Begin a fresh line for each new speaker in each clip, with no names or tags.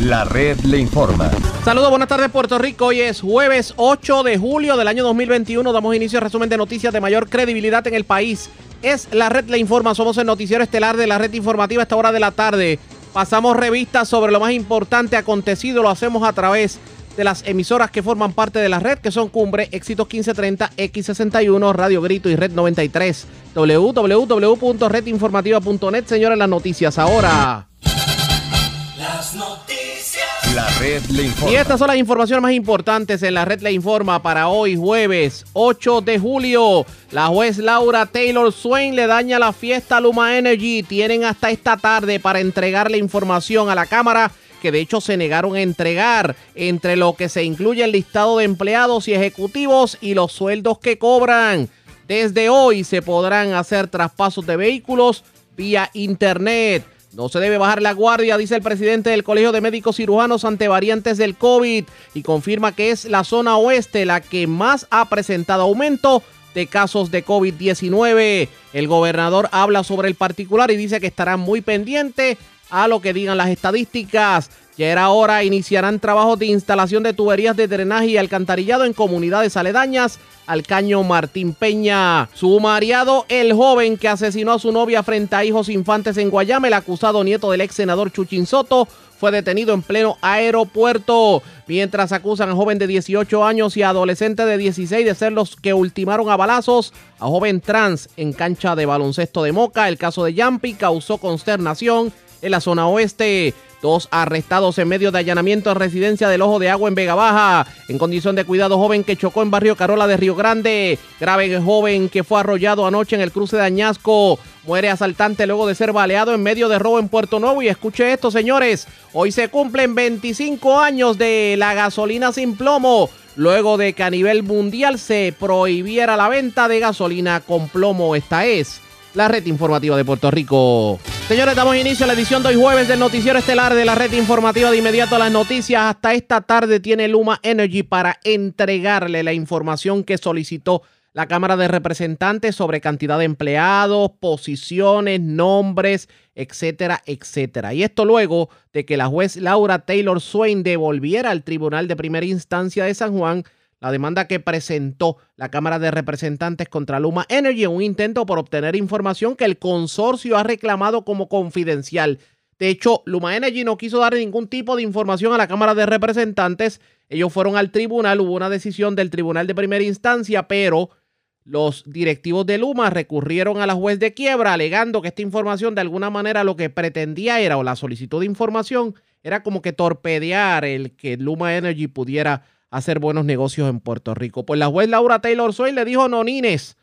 La red le informa.
Saludos, buenas tardes Puerto Rico. Hoy es jueves 8 de julio del año 2021. Damos inicio al resumen de noticias de mayor credibilidad en el país. Es la red le informa. Somos el noticiero estelar de la red informativa a esta hora de la tarde. Pasamos revistas sobre lo más importante acontecido. Lo hacemos a través de las emisoras que forman parte de la red, que son Cumbre, Éxitos 1530, X61, Radio Grito y Red 93. www.redinformativa.net. Señores, las noticias ahora.
Las noticias.
Y estas son las informaciones más importantes en la red Le Informa para hoy jueves 8 de julio. La juez Laura Taylor Swain le daña la fiesta a Luma Energy. Tienen hasta esta tarde para entregar la información a la Cámara que de hecho se negaron a entregar entre lo que se incluye el listado de empleados y ejecutivos y los sueldos que cobran. Desde hoy se podrán hacer traspasos de vehículos vía internet. No se debe bajar la guardia, dice el presidente del Colegio de Médicos Cirujanos ante variantes del COVID y confirma que es la zona oeste la que más ha presentado aumento de casos de COVID-19. El gobernador habla sobre el particular y dice que estará muy pendiente a lo que digan las estadísticas. Ya era hora, iniciarán trabajos de instalación de tuberías de drenaje y alcantarillado en comunidades aledañas al caño Martín Peña. Sumariado el joven que asesinó a su novia frente a hijos infantes en Guayama, el acusado nieto del ex senador Chuchin Soto, fue detenido en pleno aeropuerto, mientras acusan a joven de 18 años y adolescente de 16 de ser los que ultimaron a balazos a joven trans en cancha de baloncesto de Moca. El caso de Yampi causó consternación en la zona oeste. Dos arrestados en medio de allanamiento en residencia del Ojo de Agua en Vega Baja. En condición de cuidado, joven que chocó en barrio Carola de Río Grande. Grave joven que fue arrollado anoche en el cruce de Añasco. Muere asaltante luego de ser baleado en medio de robo en Puerto Nuevo. Y escuche esto, señores. Hoy se cumplen 25 años de la gasolina sin plomo. Luego de que a nivel mundial se prohibiera la venta de gasolina con plomo. Esta es la red informativa de Puerto Rico. Señores, damos inicio a la edición de hoy jueves del noticiero estelar de la red informativa de inmediato a las noticias. Hasta esta tarde tiene Luma Energy para entregarle la información que solicitó la Cámara de Representantes sobre cantidad de empleados, posiciones, nombres, etcétera, etcétera. Y esto luego de que la juez Laura Taylor Swain devolviera al Tribunal de Primera Instancia de San Juan la demanda que presentó la Cámara de Representantes contra Luma Energy en un intento por obtener información que el consorcio ha reclamado como confidencial. De hecho, Luma Energy no quiso dar ningún tipo de información a la Cámara de Representantes. Ellos fueron al tribunal, hubo una decisión del tribunal de primera instancia, pero los directivos de Luma recurrieron a la juez de quiebra alegando que esta información de alguna manera lo que pretendía era, o la solicitud de información, era como que torpedear el que Luma Energy pudiera hacer buenos negocios en Puerto Rico. Pues la juez Laura Taylor Soy le dijo, no, Nines,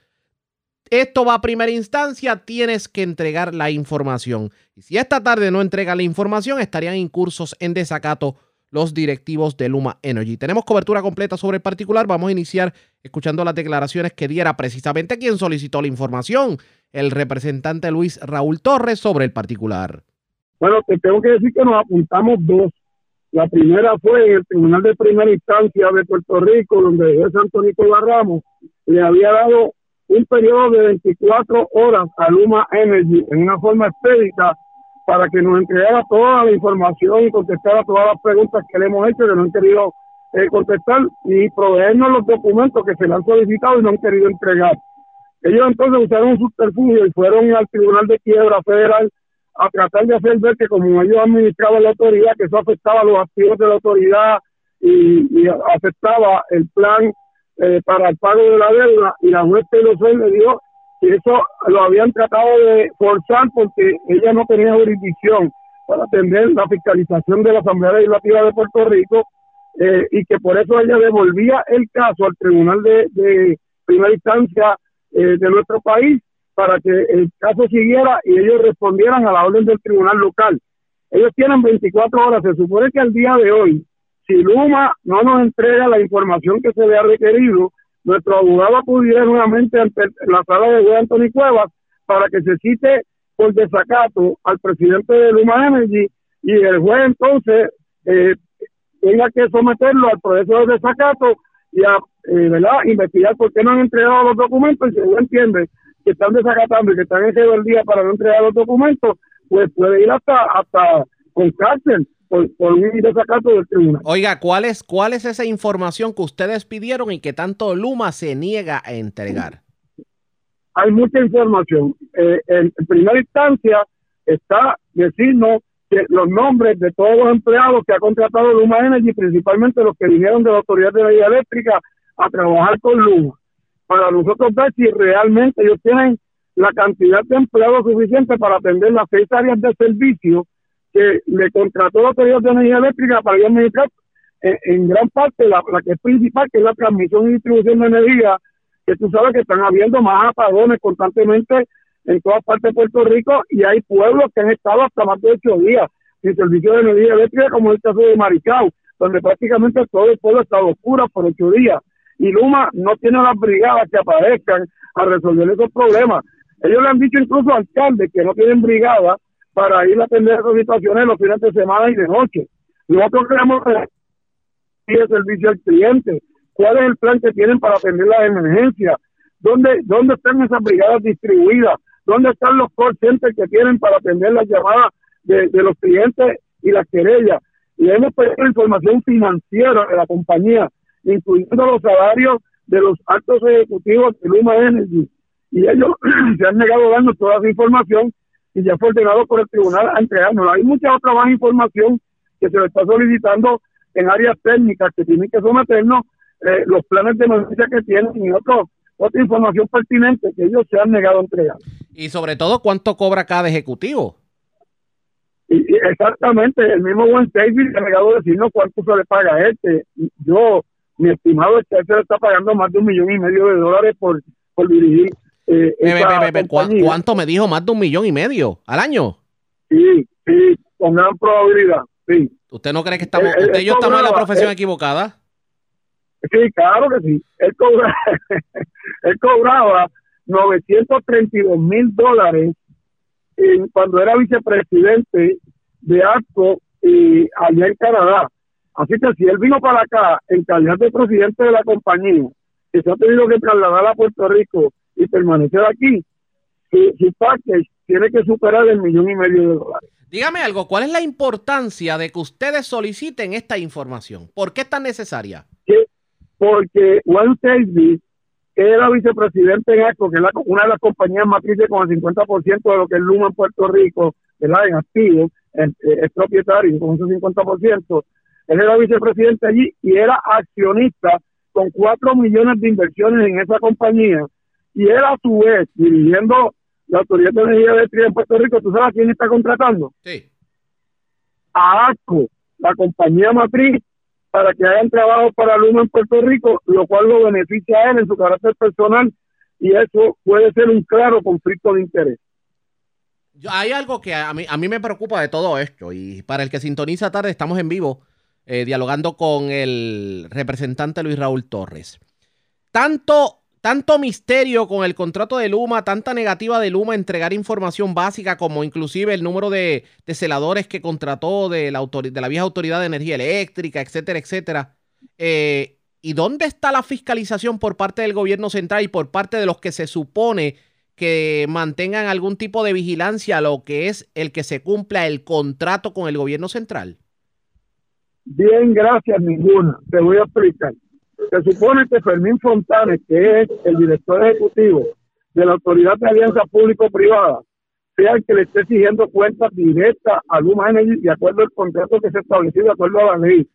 esto va a primera instancia, tienes que entregar la información. Y si esta tarde no entrega la información, estarían incursos en desacato los directivos de Luma Energy. Tenemos cobertura completa sobre el particular. Vamos a iniciar escuchando las declaraciones que diera precisamente quien solicitó la información, el representante Luis Raúl Torres sobre el particular.
Bueno, te tengo que decir que nos apuntamos dos la primera fue en el Tribunal de Primera Instancia de Puerto Rico, donde el juez Antonio le había dado un periodo de 24 horas a Luma Energy en una forma expedita para que nos entregara toda la información y contestara todas las preguntas que le hemos hecho, que no han querido eh, contestar, ni proveernos los documentos que se le han solicitado y no han querido entregar. Ellos entonces usaron un subterfugio y fueron al Tribunal de Quiebra Federal a tratar de hacer ver que como ellos administraban la autoridad, que eso afectaba los activos de la autoridad y, afectaba el plan eh, para el pago de la deuda y la juez Taylor le dijo que eso lo habían tratado de forzar porque ella no tenía jurisdicción para atender la fiscalización de la Asamblea Legislativa de Puerto Rico eh, y que por eso ella devolvía el caso al Tribunal de, Primera Instancia eh, de nuestro país para que el caso siguiera y ellos respondieran a la orden del tribunal local. Ellos tienen 24 horas. Se supone que al día de hoy, si Luma no nos entrega la información que se le ha requerido, nuestro abogado acudirá nuevamente ante la sala de juez Anthony Cuevas para que se cite por desacato al presidente de Luma Energy y el juez entonces eh, tenga que someterlo al proceso de desacato y a eh, ¿verdad? investigar por qué no han entregado los documentos y si uno entiende que están desacatando y que están en día para no entregar los documentos, pues puede ir hasta hasta con cárcel por, por un desacato del tribunal.
Oiga, ¿cuál es, ¿cuál es esa información que ustedes pidieron y que tanto Luma se niega a entregar?
Hay mucha información. Eh, en, en primera instancia está decirnos que los nombres de todos los empleados que ha contratado Luma Energy, principalmente los que vinieron de la Autoridad de Energía Eléctrica a trabajar con Luma, para nosotros ver si realmente ellos tienen la cantidad de empleados suficiente para atender las seis áreas de servicio que le contrató la Autoridad de Energía Eléctrica para administrar en, en gran parte la, la que es principal, que es la transmisión y distribución de energía, que tú sabes que están habiendo más apagones constantemente en todas partes de Puerto Rico y hay pueblos que han estado hasta más de ocho días sin servicio de energía eléctrica, como el caso de Maricao, donde prácticamente todo el pueblo está oscuro por ocho días. Y Luma no tiene las brigadas que aparezcan a resolver esos problemas. Ellos le han dicho incluso al alcalde que no tienen brigada para ir a atender esas situaciones los fines de semana y de noche. Nosotros queremos el servicio al cliente. ¿Cuál es el plan que tienen para atender las emergencias? ¿Dónde, dónde están esas brigadas distribuidas? ¿Dónde están los call que tienen para atender las llamadas de, de los clientes y las querellas? Y hemos pedido información financiera de la compañía, incluyendo los salarios de los altos ejecutivos de Luma Energy. Y ellos se han negado a darnos toda esa información y ya fue ordenado por el tribunal a entregárnosla. Hay mucha otra más información que se le está solicitando en áreas técnicas que tienen que someternos, eh, los planes de emergencia que tienen y otro, otra información pertinente que ellos se han negado a entregar.
Y sobre todo, ¿cuánto cobra cada ejecutivo?
Y, y exactamente, el mismo Juan David se ha negado a decirnos cuánto se le paga a este. Yo, mi estimado le está pagando más de un millón y medio de dólares por, por dirigir eh, esa
ve, ve, ¿cu-
compañía.
¿Cuánto me dijo? Más de un millón y medio al año.
Sí, sí, con gran probabilidad, sí.
¿Usted no cree que estamos,
Él- él-
usted y yo estamos en la
cobraba,
profesión
él-
equivocada?
Sí, claro que sí. Él, cobra, él cobraba 932 mil dólares cuando era vicepresidente de ACO y allá en Canadá. Así que si él vino para acá en calidad de presidente de la compañía, que se ha tenido que trasladar a Puerto Rico y permanecer aquí, su, su package tiene que superar el millón y medio de dólares.
Dígame algo, ¿cuál es la importancia de que ustedes soliciten esta información? ¿Por qué es tan necesaria?
que porque Juan Davis era vicepresidente en ACO, que es la- una de las compañías matrices con el 50% de lo que es Luma en Puerto Rico, ¿verdad? En activo, en- eh, es propietario con ese 50%. Él era vicepresidente allí y era accionista con 4 millones de inversiones en esa compañía. Y él a su vez, dirigiendo la Autoridad de Energía Eléctrica en Puerto Rico, ¿tú sabes a quién está contratando?
Sí.
a ACO, la compañía matriz, para que hagan trabajo para Luma en Puerto Rico, lo cual lo beneficia a él en su carácter personal y eso puede ser un claro conflicto de interés.
Hay algo que a mí, a mí me preocupa de todo esto y para el que sintoniza tarde estamos en vivo eh, dialogando con el representante Luis Raúl Torres. Tanto, tanto misterio con el contrato de Luma, tanta negativa de Luma entregar información básica como inclusive el número de, celadores que contrató de la, de la vieja Autoridad de Energía Eléctrica, etcétera, etcétera. Eh, ¿Y dónde está la fiscalización por parte del gobierno central y por parte de los que se supone que mantengan algún tipo de vigilancia a lo que es el que se cumpla el contrato con el gobierno central?
Bien, gracias, ninguna. Te voy a explicar. Se supone que Fermín Fontanes, que es el director ejecutivo de la Autoridad de Alianza Público-Privada, sea el que le esté exigiendo cuentas directas a Luma Energy de acuerdo al contrato que se estableció de acuerdo a la ley.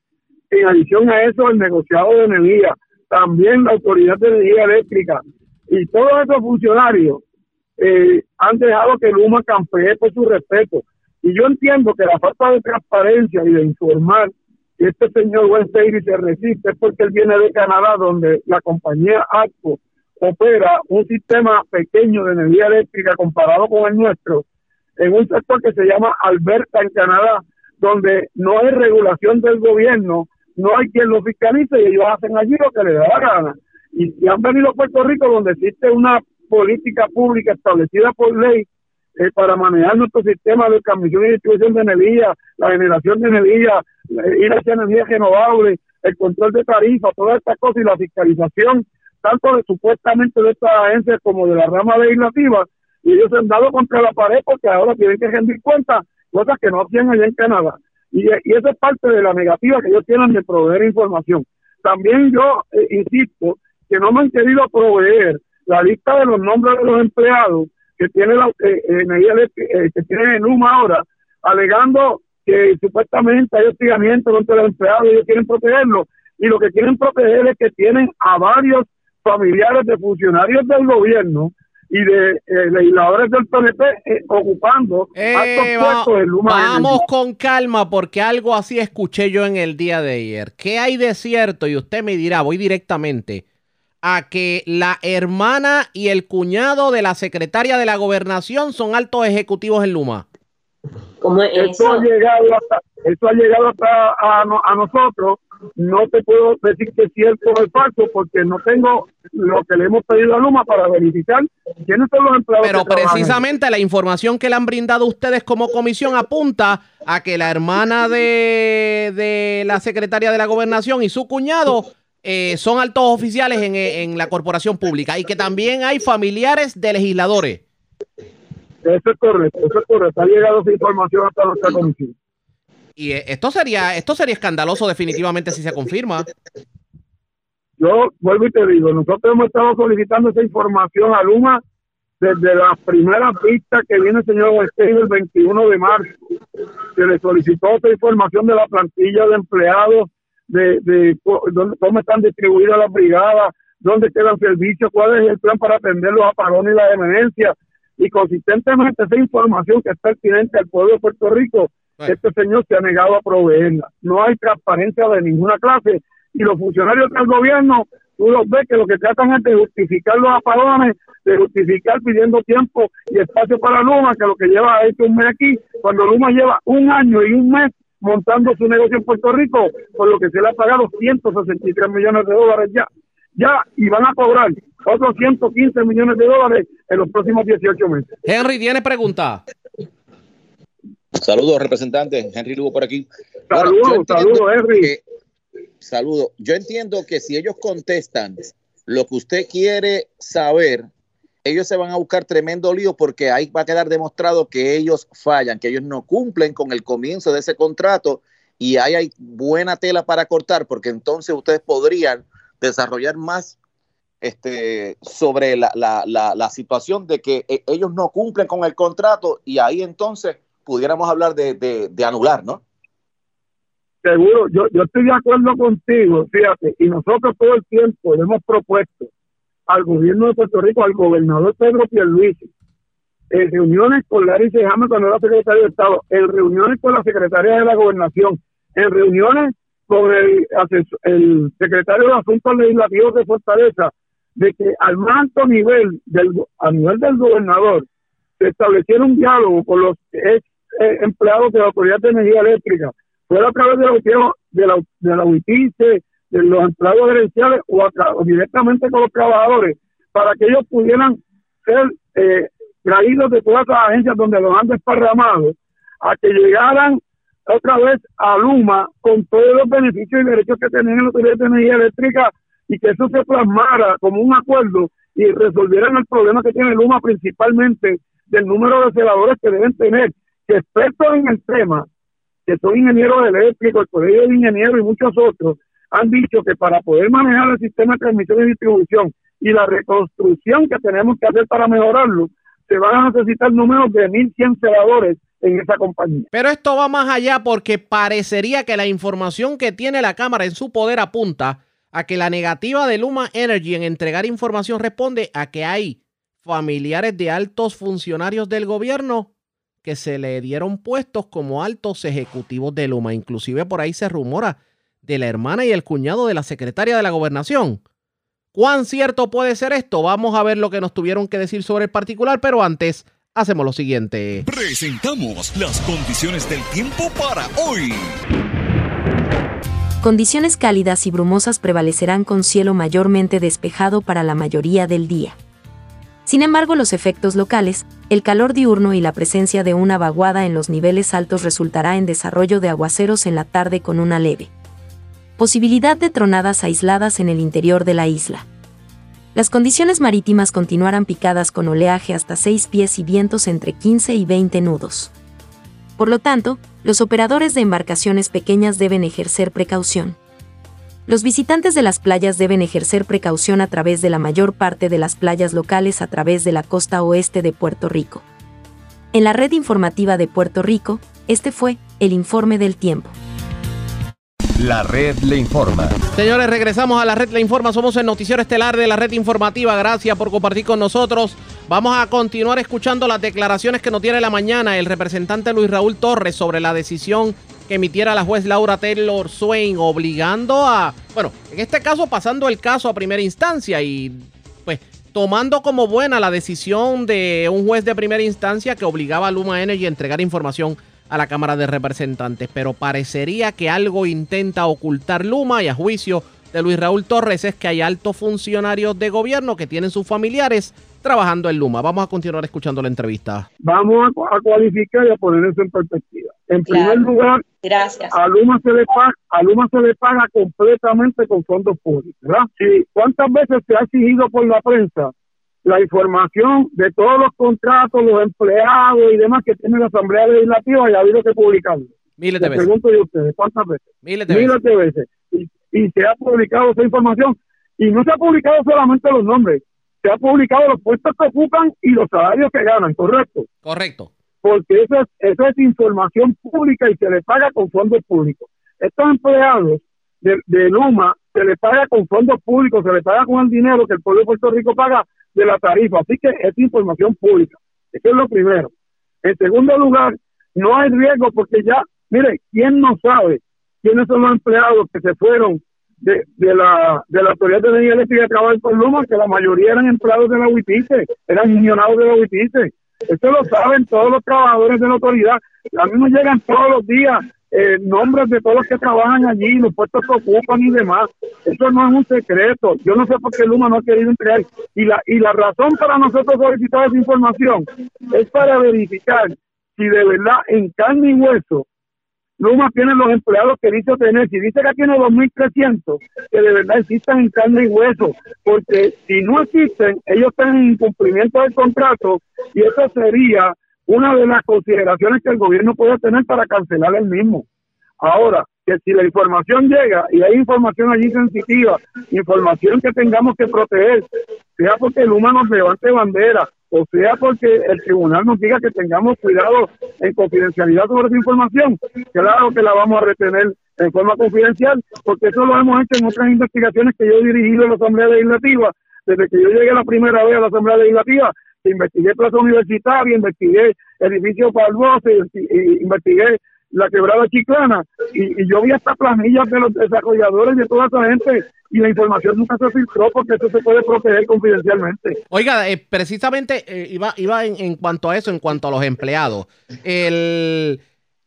En adición a eso, el negociado de energía, también la Autoridad de Energía Eléctrica y todos esos funcionarios eh, han dejado que Luma campee por su respeto. Y yo entiendo que la falta de transparencia y de informar que este señor West Davis se resiste es porque él viene de Canadá, donde la compañía ATCO opera un sistema pequeño de energía eléctrica comparado con el nuestro, en un sector que se llama Alberta en Canadá, donde no hay regulación del gobierno, no hay quien lo fiscalice y ellos hacen allí lo que les da la gana. Y, y han venido a Puerto Rico donde existe una política pública establecida por ley eh, para manejar nuestro sistema de transmisión y distribución de energía, la generación de energía, eh, ir hacia energía renovable, el control de tarifas, todas estas cosas y la fiscalización, tanto de supuestamente de estas agencias como de la rama legislativa, y ellos se han dado contra la pared porque ahora tienen que rendir cuentas cosas que no hacían allá en Canadá. Y, y eso es parte de la negativa que ellos tienen de proveer información. También yo eh, insisto que no me han querido proveer la lista de los nombres de los empleados que tiene la eh, energía eh, que tiene en Luma ahora, alegando que supuestamente hay hostigamiento contra los empleados y ellos quieren protegerlos. Y lo que quieren proteger es que tienen a varios familiares de funcionarios del gobierno y de eh, legisladores del PNP eh, ocupando
Eh,
altos
va-
puestos en Luma
vamos con calma porque algo así escuché yo en el día de ayer. ¿Qué hay de cierto? Y usted me dirá, voy directamente a que la hermana y el cuñado de la secretaria de la gobernación son altos ejecutivos en Luma.
¿Cómo es
Esto
eso?
ha llegado hasta, esto ha llegado hasta a, a nosotros. No te puedo decir que es cierto o es falso porque no tengo lo que le hemos pedido a Luma para verificar quiénes son los empleados.
Pero
que trabajan.
precisamente la información que le han brindado ustedes como comisión apunta a que la hermana de, de la secretaria de la gobernación y su cuñado eh, son altos oficiales en, en la corporación pública y que también hay familiares de legisladores.
Eso es correcto, eso es correcto. Ha llegado esa información hasta nuestra comisión.
Y eh, esto sería, esto sería escandaloso definitivamente si se confirma.
Yo vuelvo y te digo, nosotros hemos estado solicitando esa información a Luma desde las primeras vistas que viene el señor Westein el 21 de marzo. Se le solicitó esa información de la plantilla de empleados, de, de dónde- cómo están distribuidas las brigadas, dónde quedan servicios, cuál es el plan para atender los apagones y las emergencias. Y consistentemente esa información que es pertinente al pueblo de Puerto Rico, este señor se ha negado a proveerla. No hay transparencia de ninguna clase y los funcionarios del gobierno, tú los ves que lo que tratan es de justificar los apagones, de justificar pidiendo tiempo y espacio para Luma, que lo que lleva es un mes aquí, cuando Luma lleva un año y un mes montando su negocio en Puerto Rico, por lo que se le ha pagado 163 millones de dólares ya, ya, y van a cobrar otros 115 millones de dólares en los próximos 18 meses.
Henry, ¿tiene pregunta?
Saludos, representante. Henry Lugo por aquí.
Saludos, saludos, Henry.
que- saludo. Yo entiendo que si ellos contestan lo que usted quiere saber, ellos se van a buscar tremendo lío porque ahí va a quedar demostrado que ellos fallan, que ellos no cumplen con el comienzo de ese contrato y ahí hay buena tela para cortar porque entonces ustedes podrían desarrollar más este, sobre la, situación de que eh, ellos no cumplen con el contrato y ahí entonces pudiéramos hablar de, anular, ¿no?
Seguro, yo, estoy de acuerdo contigo, fíjate, y nosotros todo el tiempo le hemos propuesto al gobierno de Puerto Rico, al gobernador Pedro Pierluisi, en reuniones con Larry Sejame cuando era secretario de Estado, en reuniones con la secretaria de la Gobernación, en reuniones con el, el secretario de Asuntos Legislativos de Fortaleza, de que al más alto nivel, del, a nivel del gobernador, se estableciera un diálogo con los ex eh, empleados de la Autoridad de Energía Eléctrica, fuera a través de la, de la, de la UITICE, de los empleados gerenciales o, directamente con los trabajadores, para que ellos pudieran ser eh, traídos de todas las agencias donde los han desparramado, a que llegaran otra vez a Luma con todos los beneficios y derechos que tenían en la Autoridad de Energía Eléctrica y que eso se plasmara como un acuerdo y resolvieran el problema que tiene Luma principalmente del número de celadores que deben tener, que expertos en el tema, que son ingenieros eléctricos, el Colegio de Ingenieros y muchos otros, han dicho que para poder manejar el sistema de transmisión y distribución y la reconstrucción que tenemos que hacer para mejorarlo, se van a necesitar números de 1.100 celadores en esa compañía.
Pero esto va más allá porque parecería que la información que tiene la Cámara en su poder apunta a que la negativa de Luma Energy en entregar información responde a que hay familiares de altos funcionarios del gobierno que se le dieron puestos como altos ejecutivos de Luma. Inclusive por ahí se rumora de la hermana y el cuñado de la secretaria de la gobernación. ¿Cuán cierto puede ser esto? Vamos a ver lo que nos tuvieron que decir sobre el particular, pero antes hacemos lo siguiente.
Presentamos las condiciones del tiempo para hoy.
Condiciones cálidas y brumosas prevalecerán con cielo mayormente despejado para la mayoría del día. Sin embargo, los efectos locales, el calor diurno y la presencia de una vaguada en los niveles altos resultará en desarrollo de aguaceros en la tarde con una leve posibilidad de tronadas aisladas en el interior de la isla. Las condiciones marítimas continuarán picadas con oleaje hasta 6 pies y vientos entre 15 y 20 nudos. Por lo tanto, los operadores de embarcaciones pequeñas deben ejercer precaución. Los visitantes de las playas deben ejercer precaución a través de la mayor parte de las playas locales a través de la costa oeste de Puerto Rico. En la red informativa de Puerto Rico, este fue el informe del tiempo.
La red le informa.
Señores, regresamos a la red Le Informa. Somos el noticiero estelar de la red informativa. Gracias por compartir con nosotros. Vamos a continuar escuchando las declaraciones que nos tiene la mañana el representante Luis Raúl Torres sobre la decisión que emitiera la juez Laura Taylor Swain, obligando a, bueno, en este caso pasando el caso a primera instancia y pues tomando como buena la decisión de un juez de primera instancia que obligaba a Luma Energy a entregar información a la Cámara de Representantes, pero parecería que algo intenta ocultar Luma y a juicio de Luis Raúl Torres es que hay altos funcionarios de gobierno que tienen sus familiares trabajando en Luma. Vamos a continuar escuchando la entrevista.
Vamos a, a cualificar y a poner eso en perspectiva. En
Claro.
primer lugar,
Gracias.
a Luma se le paga, a Luma se le paga completamente con fondos públicos, ¿verdad? Sí. ¿Cuántas veces se ha exigido por la prensa la información de todos los contratos, los empleados y demás que tiene la Asamblea Legislativa y ha habido que publicarlo?
Miles de
Les
veces.
pregunto yo a ustedes, ¿cuántas veces?
Miles de veces.
Miles de veces. Y, y se ha publicado esa información. Y no se ha publicado solamente los nombres, se ha publicado los puestos que ocupan y los salarios que ganan, ¿correcto?
Correcto.
porque eso es, eso es información pública y se le paga con fondos públicos. Estos empleados de, de Luma se les paga con fondos públicos, se les paga con el dinero que el pueblo de Puerto Rico paga de la tarifa. Así que es información pública. Eso es lo primero. En segundo lugar, no hay riesgo porque ya, mire, ¿quién no sabe quiénes son los empleados que se fueron de, de la de la Autoridad de Energía Eléctrica a trabajar con Luma? Que la mayoría eran empleados de la UITICE, eran millonados de la UITICE. Eso lo saben todos los trabajadores de la autoridad. A mí me llegan todos los días eh, nombres de todos los que trabajan allí, los puestos que ocupan y demás. Eso no es un secreto. Yo no sé por qué Luma no ha querido entregar. Y la, y la razón para nosotros solicitar esa información es para verificar si de verdad en carne y hueso Luma tiene los empleados que dice tener. Si dice que tiene 2.300, que de verdad existan en carne y hueso. Porque si no existen, ellos están en incumplimiento del contrato y eso sería una de las consideraciones que el gobierno puede tener para cancelar el mismo. Ahora, que si la información llega y hay información allí sensitiva, información que tengamos que proteger, sea porque Luma nos levante bandera, o sea porque el tribunal nos diga que tengamos cuidado en confidencialidad sobre esa información, claro que la vamos a retener en forma confidencial, porque eso lo hemos hecho en otras investigaciones que yo he dirigido en la Asamblea Legislativa, desde que yo llegué la primera vez a la Asamblea Legislativa, investigué Plaza Universitaria, investigué edificio y investigué la quebrada chiclana, y, yo vi hasta planillas de los desarrolladores de toda esa gente, y la información nunca se filtró porque eso se puede proteger confidencialmente.
Oiga, eh, precisamente eh, iba, iba en, en cuanto a eso, en cuanto a los empleados. El,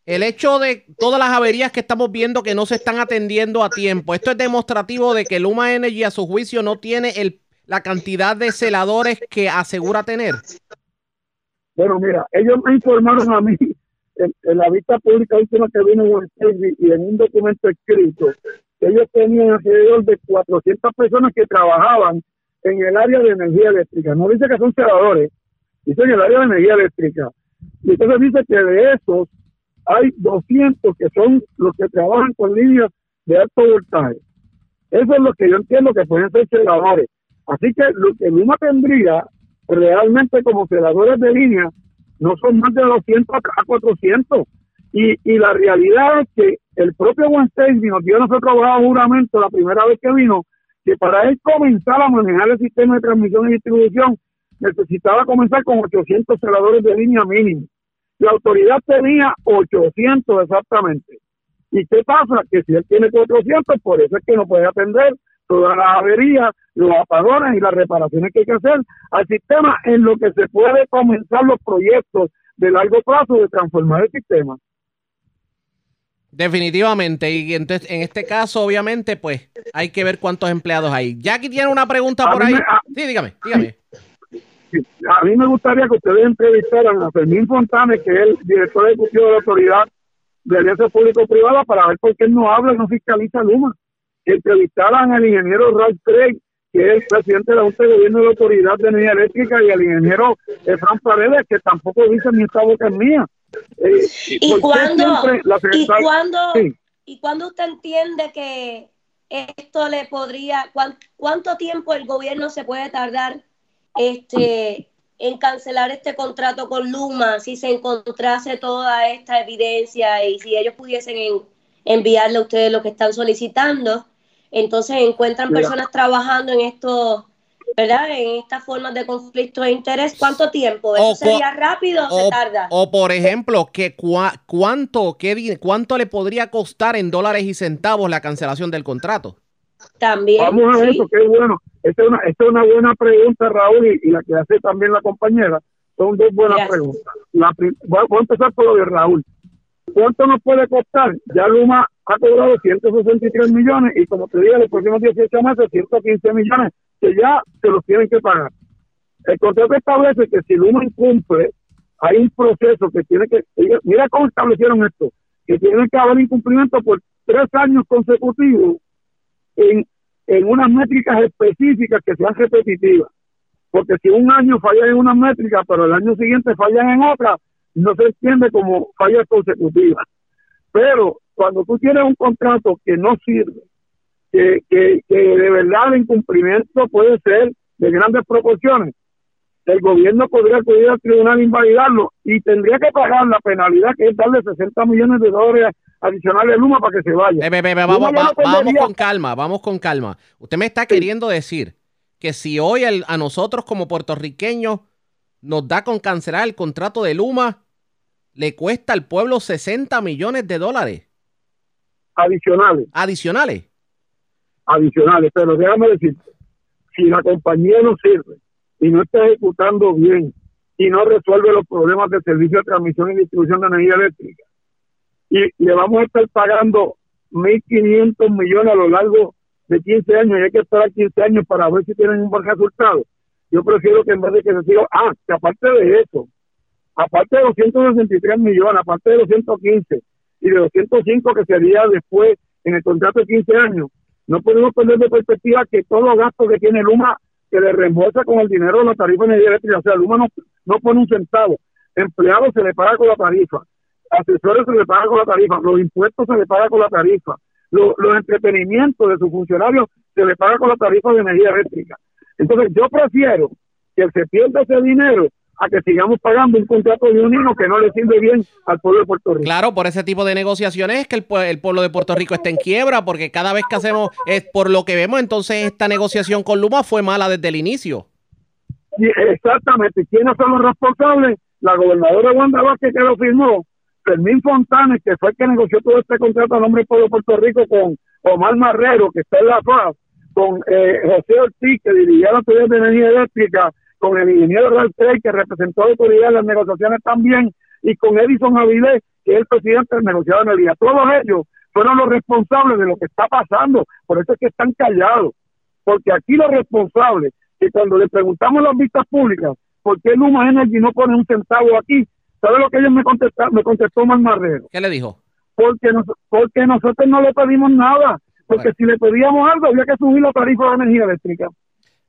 el hecho de todas las averías que estamos viendo que no se están atendiendo a tiempo, esto es demostrativo de que Luma Energy a su juicio no tiene el, la cantidad de celadores que asegura tener.
Bueno, mira, ellos me informaron a mí en, la vista pública última que vino en y en un documento escrito que ellos tenían alrededor de 400 personas que trabajaban en el área de energía eléctrica. No dice que son celadores, dice en el área de energía eléctrica. Y entonces dice que de esos hay 200 que son los que trabajan con líneas de alto voltaje. Eso es lo que yo entiendo que pueden ser celadores. Así que lo que Luma tendría realmente como celadores de línea no son más de 200 a 400. Y, y la realidad es que el propio Juan Stacy nos dio a nosotros bajo juramento la primera vez que vino, que para él comenzar a manejar el sistema de transmisión y distribución necesitaba comenzar con 800 celadores de línea mínimo. La autoridad tenía 800 exactamente. ¿Y qué pasa? Que si él tiene 400, por eso es que no puede atender todas las averías, los apagones y las reparaciones que hay que hacer al sistema en lo que se puede comenzar los proyectos de largo plazo de transformar el sistema.
Definitivamente. Y entonces, en este caso, obviamente, pues hay que ver cuántos empleados hay. Jackie tiene una pregunta
A
por ahí.
me- a-
Sí, dígame, dígame.
A mí me gustaría que ustedes entrevistaran a Fermín Fontane, que es el director ejecutivo de la Autoridad de Alianza Público-Privada, para ver por qué él no habla y no fiscaliza Luma. Que entrevistaran al ingeniero Ralph Craig, que es el presidente de la Junta de Gobierno de la Autoridad de Energía Eléctrica, y al ingeniero Fran Paredes, que tampoco dice ni esta boca es mía. Eh,
¿Y
¿por qué
cuándo,
siempre la
¿y,
secretaria-
cuándo,
Sí.
¿Y cuándo usted entiende que esto le podría, cuán- cuánto tiempo el gobierno se puede tardar este, en cancelar este contrato con Luma si se encontrase toda esta evidencia y si ellos pudiesen en- enviarle a ustedes lo que están solicitando? Entonces encuentran
Mira.
personas trabajando en estos, ¿verdad? En estas formas de conflicto de interés. ¿Cuánto tiempo? ¿Eso
O
sería rápido o,
O,
se tarda?
o, por ejemplo, que cua- cuánto, qué, ¿cuánto le podría costar en dólares y centavos la cancelación del contrato?
También.
Vamos a
sí.
eso, qué bueno. Esta es una, esta es una buena pregunta, Raúl, y, y la que hace también la compañera. Son dos buenas
Gracias.
preguntas. La, prim- voy, a, voy a empezar por lo de Raúl. ¿Cuánto nos puede costar? Ya Luma ha cobrado 163 millones y como te digo, los próximos 18 meses 115 millones que ya se los tienen que pagar. El contrato establece que si Luma incumple, hay un proceso que tiene que... Mira cómo establecieron esto, que tiene que haber incumplimiento por tres años consecutivos en, en unas métricas específicas que sean repetitivas. Porque si un año fallan en una métrica, pero el año siguiente fallan en otra, no se entiende como fallas consecutivas. Pero cuando tú tienes un contrato que no sirve, que, que, que de verdad el incumplimiento puede ser de grandes proporciones, el gobierno podría acudir al tribunal e invalidarlo y tendría que pagar la penalidad que es darle 60 millones de dólares adicionales a Luma para que se vaya.
Vamos,
ya
va-
no
vamos
perdería-
con calma, vamos con calma. Usted me está queriendo decir que si hoy el- a nosotros como puertorriqueños nos da con cancelar el contrato de Luma, le cuesta al pueblo 60 millones de dólares
adicionales.
adicionales.
adicionales, pero déjame decirte, si la compañía no sirve y no está ejecutando bien y no resuelve los problemas de servicio de transmisión y distribución de energía eléctrica y le vamos a estar pagando 1.500 millones a lo largo de 15 años y hay que esperar 15 años para ver si tienen un buen resultado. Yo prefiero que en vez de que se siga, ah, que aparte de eso, aparte de los 163 millones, aparte de los 115 y de los 105 que sería después en el contrato de 15 años, no podemos perder de perspectiva que todos los gastos que tiene Luma se le reembolsa con el dinero de la tarifa de energía eléctrica. O sea, Luma no, no pone un centavo. Empleados se le paga con la tarifa. Asesores se le paga con la tarifa. Los impuestos se le paga con la tarifa. Los, los entretenimientos de sus funcionarios se le paga con la tarifa de energía eléctrica. Entonces, yo prefiero que se pierda ese dinero a que sigamos pagando un contrato de un hino que no le sirve bien al pueblo de Puerto Rico.
Claro, por ese tipo de negociaciones es que el, el pueblo de Puerto Rico está en quiebra, porque cada vez que hacemos, es por lo que vemos, entonces esta negociación con Luma fue mala desde el inicio.
Exactamente. ¿Quiénes son los responsables? La gobernadora Wanda Vázquez que lo firmó, Fermín Fontanes, que fue el que negoció todo este contrato a nombre del pueblo de Puerto Rico con Omar Marrero, que está en la FAS, con eh, José Ortiz, que dirigía la Autoridad de Energía Eléctrica, con el ingeniero Ralph Trey, que representó a la autoridad en las negociaciones también, y con Edison Avilés, que es el presidente del negociado de energía. Todos ellos fueron los responsables de lo que está pasando. Por eso es que están callados. Porque aquí los responsables, que cuando le preguntamos en las vistas públicas, ¿por qué Luma Energy no pone un centavo aquí? ¿Sabe lo que ellos me contestaron? Me contestó Omar Marrero.
¿Qué le dijo?
Porque, nos- porque nosotros no le pedimos nada. Porque
Bueno.
si le pedíamos algo, había que subir la tarifa de energía eléctrica.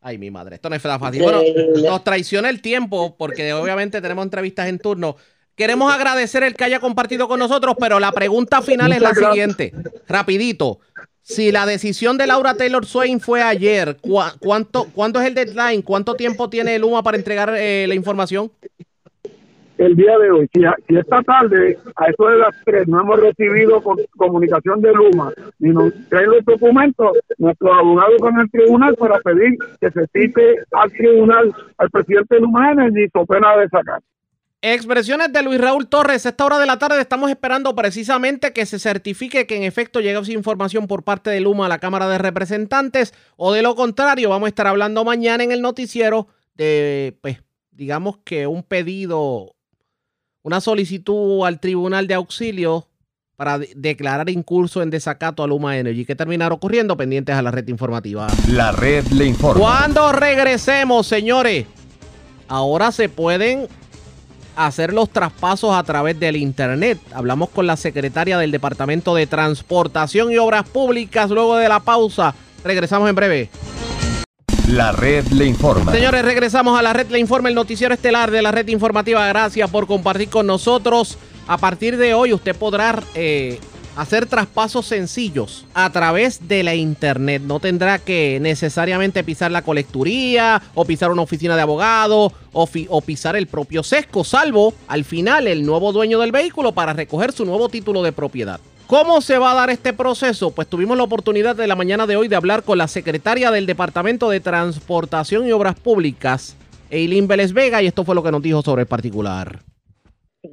Ay, mi madre, esto no es fácil. Bueno, nos traiciona el tiempo porque obviamente tenemos entrevistas en turno. Queremos agradecer el que haya compartido con nosotros, pero la pregunta final es la siguiente. Rapidito. Si la decisión de Laura Taylor Swain fue ayer, ¿cuá- ¿cuánto, ¿cuándo es el deadline? ¿Cuánto tiempo tiene Luma para entregar eh, la información?
El día de hoy. Si, esta tarde, a eso de las tres, no hemos recibido co- comunicación de Luma, ni nos traen los documentos, nuestros abogados con el tribunal para pedir que se cite al tribunal al presidente de Luma Energy, pena de sacar.
Expresiones de Luis Raúl Torres. A esta hora de la tarde estamos esperando precisamente que se certifique que en efecto llegó esa información por parte de Luma a la Cámara de Representantes o de lo contrario vamos a estar hablando mañana en el noticiero de, pues, digamos que un pedido, una solicitud al Tribunal de Auxilio para de- declarar incurso en desacato a Luma Energy. ¿Qué terminará ocurriendo? Pendientes a la red informativa.
La red le informa.
Cuando regresemos, señores, ahora se pueden hacer los traspasos a través del Internet. Hablamos con la secretaria del Departamento de Transportación y Obras Públicas luego de la pausa. Regresamos en breve.
La red le informa.
Señores, regresamos a la red Le Informa, el noticiero estelar de la red informativa. Gracias por compartir con nosotros. A partir de hoy usted podrá eh, hacer traspasos sencillos a través de la internet. No tendrá que necesariamente pisar la colecturía o pisar una oficina de abogado o, o, pisar el propio sesco, salvo al final el nuevo dueño del vehículo para recoger su nuevo título de propiedad. ¿Cómo se va a dar este proceso? Pues tuvimos la oportunidad de la mañana de hoy de hablar con la secretaria del Departamento de Transportación y Obras Públicas, Eileen Vélez Vega, y esto fue lo que nos dijo sobre el particular.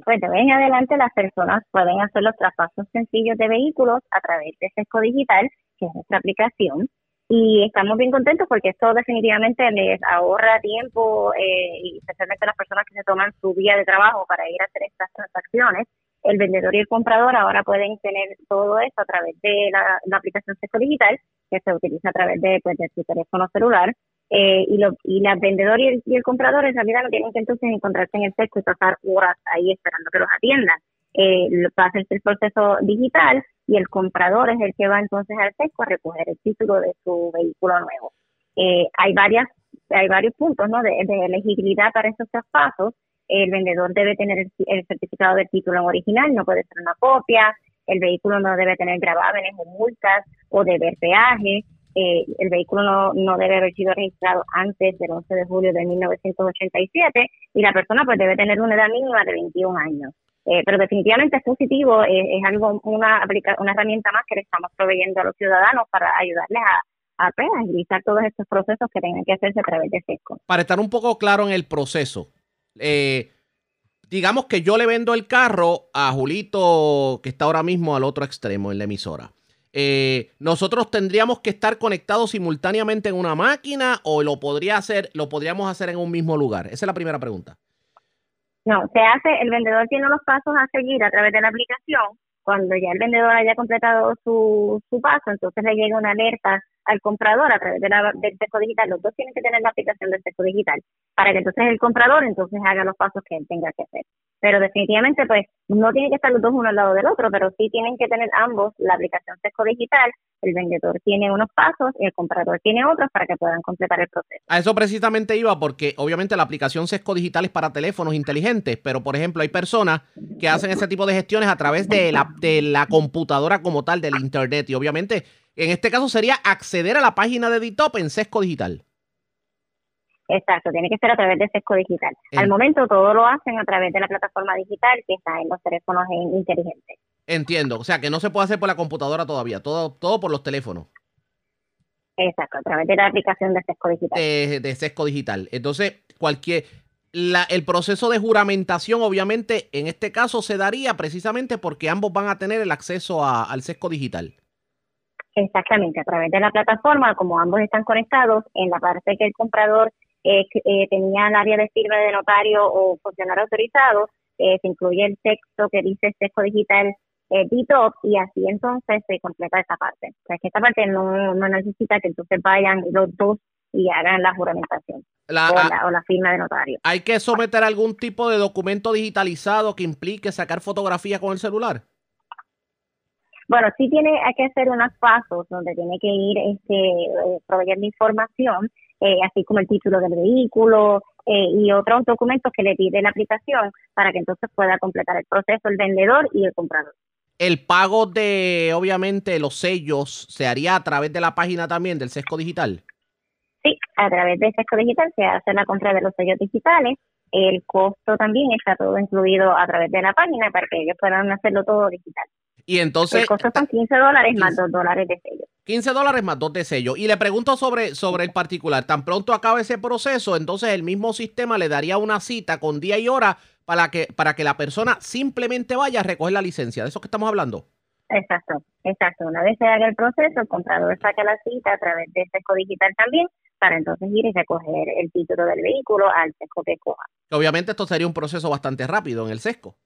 Pues de en adelante las personas pueden hacer los traspasos sencillos de vehículos a través de Sesco Digital, que es nuestra aplicación, y estamos bien contentos porque esto definitivamente les ahorra tiempo eh, y especialmente a las personas que se toman su día de trabajo para ir a hacer estas transacciones. El vendedor y el comprador ahora pueden tener todo eso a través de la, aplicación Sesco Digital, que se utiliza a través de, pues, de su teléfono celular eh, y, lo, y la vendedor y el, comprador en realidad no tienen que entonces encontrarse en el sesco y pasar horas ahí esperando que los atiendan. Eh, va el proceso digital y el comprador es el que va entonces al sesco a recoger el título de su vehículo nuevo. Eh, hay varias hay varios puntos ¿no? de, elegibilidad para esos traspasos. El vendedor debe tener el, certificado del título en original, no puede ser una copia. El vehículo no debe tener gravámenes o multas o deber peaje eh, el vehículo no, no debe haber sido registrado antes del 11 de julio de 1987 y la persona pues debe tener una edad mínima de 21 años. Eh, pero definitivamente es positivo, es algo una, una herramienta más que le estamos proveyendo a los ciudadanos para ayudarles a, a pues, agilizar todos estos procesos que tengan que hacerse a través de SESCO.
Para estar un poco claro en el proceso, eh, digamos que yo le vendo el carro a Julito que está ahora mismo al otro extremo en la emisora. Eh, nosotros tendríamos que estar conectados simultáneamente en una máquina o lo podría hacer, lo podríamos hacer en un mismo lugar. Esa es la primera pregunta.
No, se hace, el vendedor tiene los pasos a seguir a través de la aplicación. Cuando ya el vendedor haya completado su, su paso, entonces le llega una alerta al comprador a través de la, del Sesco Digital. Los dos tienen que tener la aplicación del Sesco Digital para que entonces el comprador entonces haga los pasos que él tenga que hacer. Pero definitivamente, pues, no tienen que estar los dos uno al lado del otro, pero sí tienen que tener ambos la aplicación Sesco Digital. El vendedor tiene unos pasos y el comprador tiene otros para que puedan completar el proceso.
A eso precisamente iba porque obviamente la aplicación Sesco Digital es para teléfonos inteligentes, pero por ejemplo hay personas que hacen ese tipo de gestiones a través de la, de la computadora como tal, del internet y obviamente en este caso sería acceder a la página de Ditop en Sesco Digital.
Exacto, tiene que ser a través de Sesco Digital. Al momento todo lo hacen a través de la plataforma digital que está en los teléfonos inteligentes.
Entiendo, o sea que no se puede hacer por la computadora todavía, todo, todo por los teléfonos.
Exacto, a través de la aplicación de Sesco Digital.
de Sesco Digital. Entonces, cualquier, la, el proceso de juramentación, obviamente, en este caso se daría precisamente porque ambos van a tener el acceso al Sesco Digital.
Exactamente, a través de la plataforma, como ambos están conectados, en la parte que el comprador eh, eh, tenía el área de firma de notario o funcionario autorizado, eh, se incluye el texto que dice texto digital eh, DTOP y así entonces se completa esa parte. O sea, que esta parte no, no necesita que entonces vayan los dos y hagan la juramentación la, o, la, o, la, firma de notario.
¿Hay que someter algún tipo de documento digitalizado que implique sacar fotografía con el celular?
Bueno, sí tiene, hay que hacer unos pasos donde tiene que ir este, eh, proveyendo información, eh, así como el título del vehículo eh, y otros documentos que le pide la aplicación para que entonces pueda completar el proceso el vendedor y el comprador.
El pago de, obviamente, los sellos se haría a través de la página también del Sesco Digital.
Sí, a través de Sesco Digital se hace la compra de los sellos digitales. El costo también está todo incluido a través de la página para que ellos puedan hacerlo todo digital.
Y entonces...
El costo son 15 dólares más 2 dólares de sello.
15 dólares más 2 de sello. Y le pregunto sobre, sobre el particular. Tan pronto acabe ese proceso, entonces el mismo sistema le daría una cita con día y hora para que, para que la persona simplemente vaya a recoger la licencia. ¿De eso que estamos hablando?
Exacto, exacto. Una vez se haga el proceso, el comprador saca la cita a través de Sesco Digital también para entonces ir y recoger el título del vehículo al Sesco que coja.
Obviamente esto sería un proceso bastante rápido en el Sesco.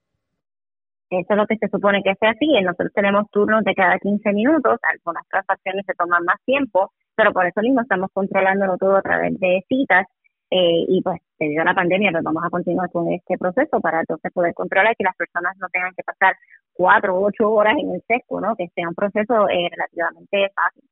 Eso es lo que se supone que sea así. Nosotros tenemos turnos de cada 15 minutos, algunas transacciones se toman más tiempo, pero por eso mismo estamos controlándolo todo a través de citas eh, y pues debido a la pandemia pues vamos a continuar con este proceso para entonces poder controlar que las personas no tengan que pasar cuatro o ocho horas en el sesco, ¿no? Que sea un proceso eh, relativamente fácil.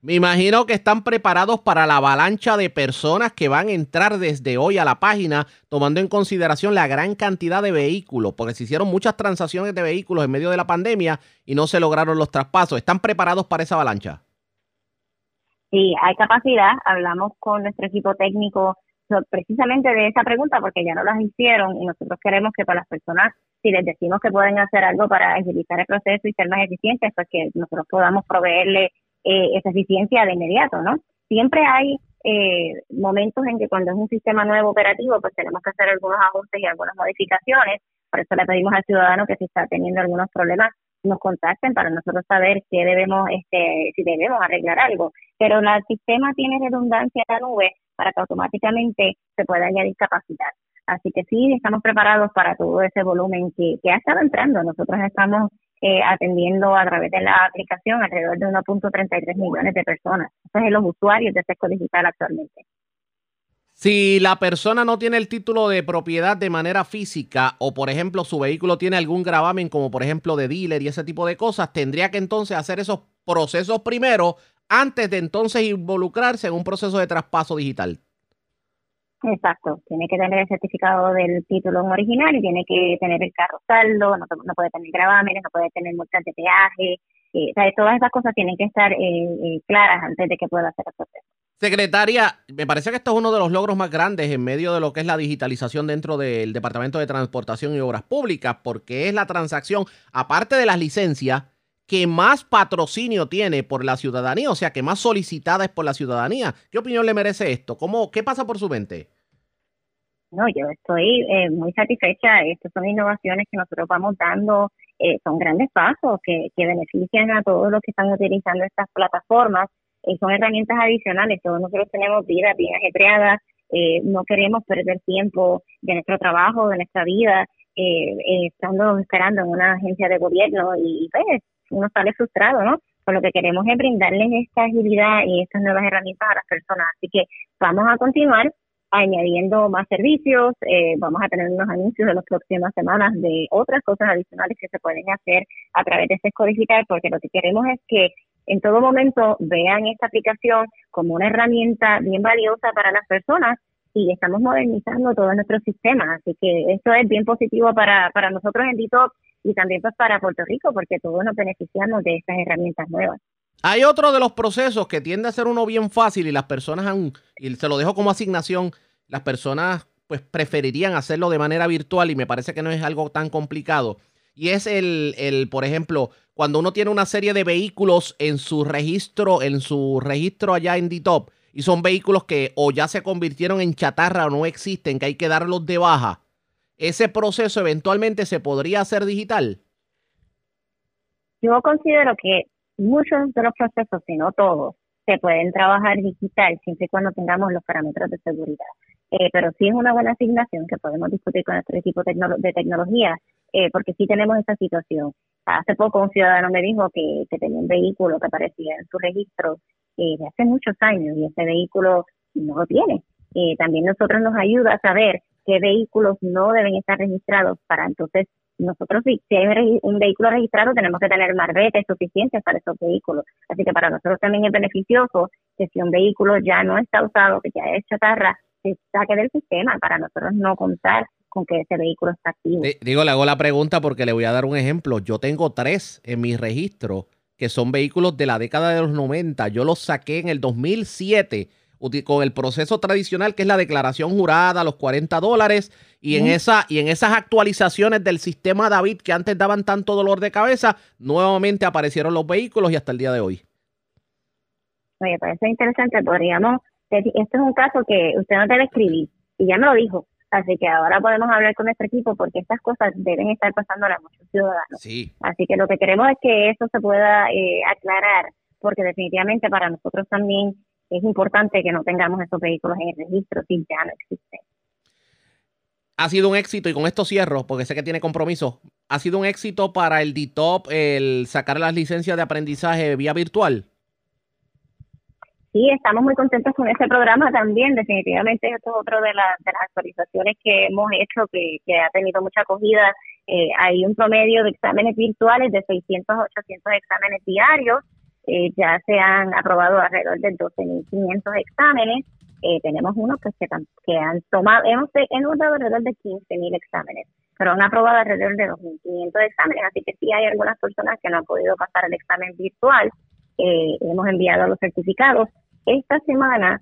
Me imagino que están preparados para la avalancha de personas que van a entrar desde hoy a la página, tomando en consideración la gran cantidad de vehículos, porque se hicieron muchas transacciones de vehículos en medio de la pandemia y no se lograron los traspasos. ¿Están preparados para esa avalancha?
Sí, hay capacidad. Hablamos con nuestro equipo técnico precisamente de esa pregunta porque ya no las hicieron y nosotros queremos que para las personas, si les decimos que pueden hacer algo para agilizar el proceso y ser más eficientes, pues que nosotros podamos proveerle eh, esa eficiencia de inmediato, ¿no? Siempre hay eh, momentos en que cuando es un sistema nuevo operativo, pues tenemos que hacer algunos ajustes y algunas modificaciones. Por eso le pedimos al ciudadano que si está teniendo algunos problemas, nos contacten para nosotros saber qué debemos, este, si debemos arreglar algo. Pero el sistema tiene redundancia en la nube para que automáticamente se pueda añadir capacidad. Así que sí, estamos preparados para todo ese volumen que, que ha estado entrando. Nosotros estamos eh, atendiendo a través de la aplicación alrededor de 1.33 millones de personas. Esos son los usuarios de Sesco Digital actualmente.
Si la persona no tiene el título de propiedad de manera física o, por ejemplo, su vehículo tiene algún gravamen, como por ejemplo de dealer y ese tipo de cosas, tendría que entonces hacer esos procesos primero antes de entonces involucrarse en un proceso de traspaso digital.
Exacto, tiene que tener el certificado del título original y tiene que tener el carro saldo, no, puede tener gravámenes, no puede tener multas de peaje, eh, todas esas cosas tienen que estar eh, eh, claras antes de que pueda hacer el proceso.
Secretaria, me parece que esto es uno de los logros más grandes en medio de lo que es la digitalización dentro del Departamento de Transportación y Obras Públicas, porque es la transacción, aparte de las licencias, que más patrocinio tiene por la ciudadanía, o sea, que más solicitada es por la ciudadanía. ¿Qué opinión le merece esto? ¿Cómo, ¿Qué pasa por su mente?
No, yo estoy eh, muy satisfecha. Estas son innovaciones que nosotros vamos dando, eh, son grandes pasos que, que benefician a todos los que están utilizando estas plataformas. Eh, son herramientas adicionales. Todos nosotros tenemos vidas bien ajetreadas. no queremos perder tiempo de nuestro trabajo, de nuestra vida, estando esperando en una agencia de gobierno y, pues uno sale frustrado, ¿no? Pues lo que queremos es brindarles esta agilidad y estas nuevas herramientas a las personas. Así que vamos a continuar añadiendo más servicios, eh, vamos a tener unos anuncios en las próximas semanas de otras cosas adicionales que se pueden hacer a través de Sesco Digital, porque lo que queremos es que en todo momento vean esta aplicación como una herramienta bien valiosa para las personas y estamos modernizando todo nuestro sistema. Así que esto es bien positivo para, para nosotros en DITOP y también pues para Puerto Rico, porque todos nos beneficiamos de estas herramientas nuevas.
Hay otro de los procesos que tiende a ser uno bien fácil y las personas, han, y se lo dejo como asignación, las personas pues preferirían hacerlo de manera virtual y me parece que no es algo tan complicado. Y es el, el, por ejemplo, cuando uno tiene una serie de vehículos en su registro, en su registro allá en DTOP, y son vehículos que o ya se convirtieron en chatarra o no existen, que hay que darlos de baja ese proceso eventualmente se podría hacer digital?
Yo considero que muchos de los procesos, si no todos, se pueden trabajar digital siempre y cuando tengamos los parámetros de seguridad. Eh, pero sí es una buena asignación que podemos discutir con nuestro equipo de tecnología, eh, porque sí tenemos esa situación. Hace poco un ciudadano me dijo que, tenía un vehículo que aparecía en su registro eh, de hace muchos años y ese vehículo no lo tiene. también nosotros nos ayuda a saber qué vehículos no deben estar registrados para entonces nosotros si, hay un vehículo registrado tenemos que tener marbetes suficientes para esos vehículos. Así que para nosotros también es beneficioso que si un vehículo ya no está usado, que ya es chatarra, se saque del sistema para nosotros no contar con que ese vehículo está activo.
Digo, le hago la pregunta porque le voy a dar un ejemplo. Yo tengo tres en mi registro que son vehículos de la década de los 90. Yo los saqué en el 2007 con el proceso tradicional que es la declaración jurada, los 40 dólares, y en, esa, y en esas actualizaciones del sistema David que antes daban tanto dolor de cabeza, nuevamente aparecieron los vehículos y hasta el día de hoy.
Oye, parece interesante, podríamos, este es un caso que usted no debe escribir, y ya me lo dijo, así que ahora podemos hablar con nuestro equipo porque estas cosas deben estar pasando a muchos ciudadanos.
Sí.
Así que lo que queremos es que eso se pueda eh, aclarar, porque definitivamente para nosotros también es importante que no tengamos esos vehículos en el registro si ya no existen.
Ha sido un éxito, y con esto cierro, porque sé que tiene compromiso. ¿Ha sido un éxito para el DITOP el sacar las licencias de aprendizaje vía virtual?
Sí, estamos muy contentos con este programa también. Definitivamente, esto es otro de, las actualizaciones que hemos hecho que, ha tenido mucha acogida. Eh, hay un promedio de exámenes virtuales de 600 a 800 exámenes diarios eh, ya se han aprobado alrededor de 12.500 exámenes. Eh, tenemos unos que, que han tomado, hemos, dado alrededor de 15.000 exámenes, pero han aprobado alrededor de 2.500 exámenes, así que sí hay algunas personas que no han podido pasar el examen virtual. Eh, hemos enviado los certificados. Esta semana,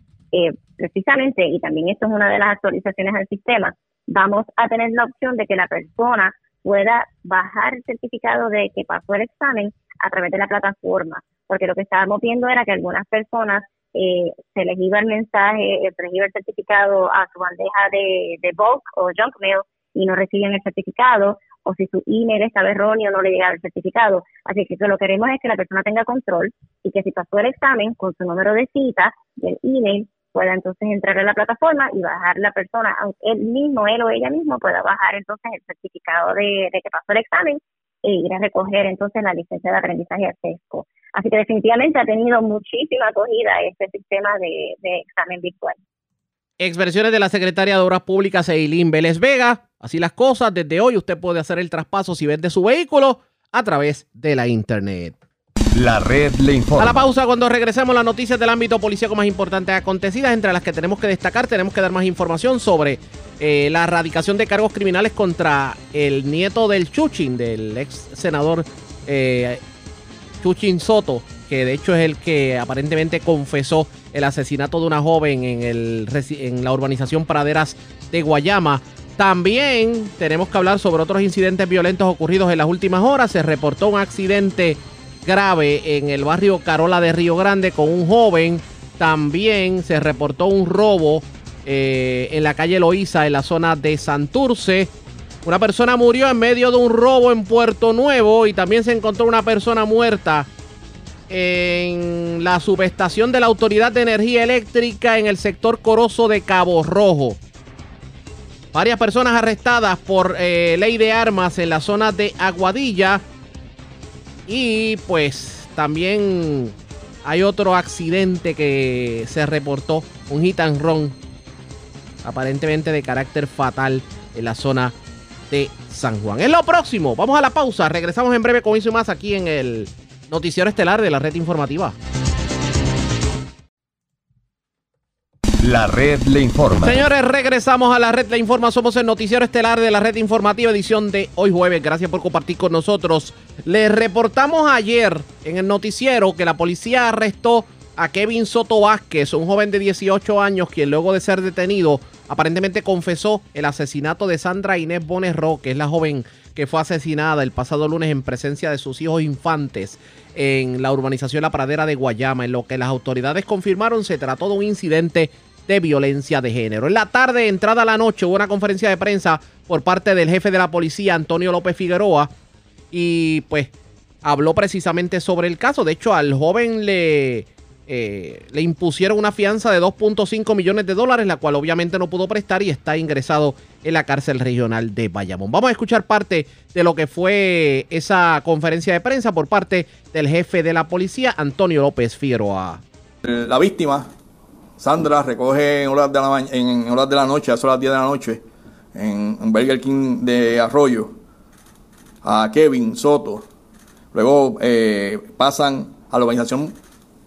precisamente, y también esto es una de las actualizaciones al sistema, vamos a tener la opción de que la persona pueda bajar el certificado de que pasó el examen a través de la plataforma, porque lo que estábamos viendo era que algunas personas eh, se les iba el mensaje, eh, se les iba el certificado a su bandeja de, de bulk o junk mail y no reciben el certificado, o si su email estaba erróneo no le llegaba el certificado. Así que lo que queremos es que la persona tenga control y que si pasó el examen con su número de cita y el email, pueda entonces entrar a la plataforma y bajar la persona, aunque él mismo, él o ella mismo pueda bajar entonces el certificado de, que pasó el examen e ir a recoger entonces la licencia de aprendizaje a CESCO. Así que definitivamente ha tenido muchísima acogida este sistema de, examen virtual.
Expresiones de la secretaria de Obras Públicas, Eileen Vélez Vega. Así las cosas, desde hoy usted puede hacer el traspaso si vende su vehículo a través de la Internet.
La red le informa.
A la pausa, cuando regresemos las noticias del ámbito policíaco más importantes acontecidas, entre las que tenemos que destacar, tenemos que dar más información sobre eh, la erradicación de cargos criminales contra el nieto del Chuchin, del ex senador eh, Chuchin Soto, que de hecho es el que aparentemente confesó el asesinato de una joven en, la urbanización Praderas de Guayama. También tenemos que hablar sobre otros incidentes violentos ocurridos en las últimas horas. Se reportó un accidente grave en el barrio Carola de Río Grande con un joven. También se reportó un robo eh, en la calle Loíza, en la zona de Santurce. Una persona murió en medio de un robo en Puerto Nuevo y también se encontró una persona muerta en la subestación de la Autoridad de Energía Eléctrica en el sector Corozo de Cabo Rojo. Varias personas arrestadas por eh, ley de armas en la zona de Aguadilla. Y pues también hay otro accidente que se reportó, un hit and run, aparentemente de carácter fatal en la zona de San Juan. Es lo próximo, vamos a la pausa, regresamos en breve con eso y más aquí en el noticiero estelar de la red informativa.
La red le informa.
Señores, regresamos a la red le informa. Somos el noticiero estelar de la red informativa, edición de hoy jueves. Gracias por compartir con nosotros. Les reportamos ayer en el noticiero que la policía arrestó a Kevin Soto Vázquez, un joven de 18 años, quien luego de ser detenido aparentemente confesó el asesinato de Sandra Inés Bones Roque, es la joven que fue asesinada el pasado lunes en presencia de sus hijos infantes en la urbanización La Pradera de Guayama. En lo que las autoridades confirmaron se trató de un incidente de violencia de género. En la tarde, entrada a la noche, hubo una conferencia de prensa por parte del jefe de la policía, Antonio López Figueroa, y pues habló precisamente sobre el caso. De hecho, al joven le, eh, le impusieron una fianza de 2.5 millones de dólares, la cual obviamente no pudo prestar y está ingresado en la cárcel regional de Bayamón. Vamos a escuchar parte de lo que fue esa conferencia de prensa por parte del jefe de la policía, Antonio López Figueroa.
La víctima Sandra recoge en horas de la, noche, a las 10 de la noche, en, Burger King de Arroyo, a Kevin Soto. Luego eh, pasan a la organización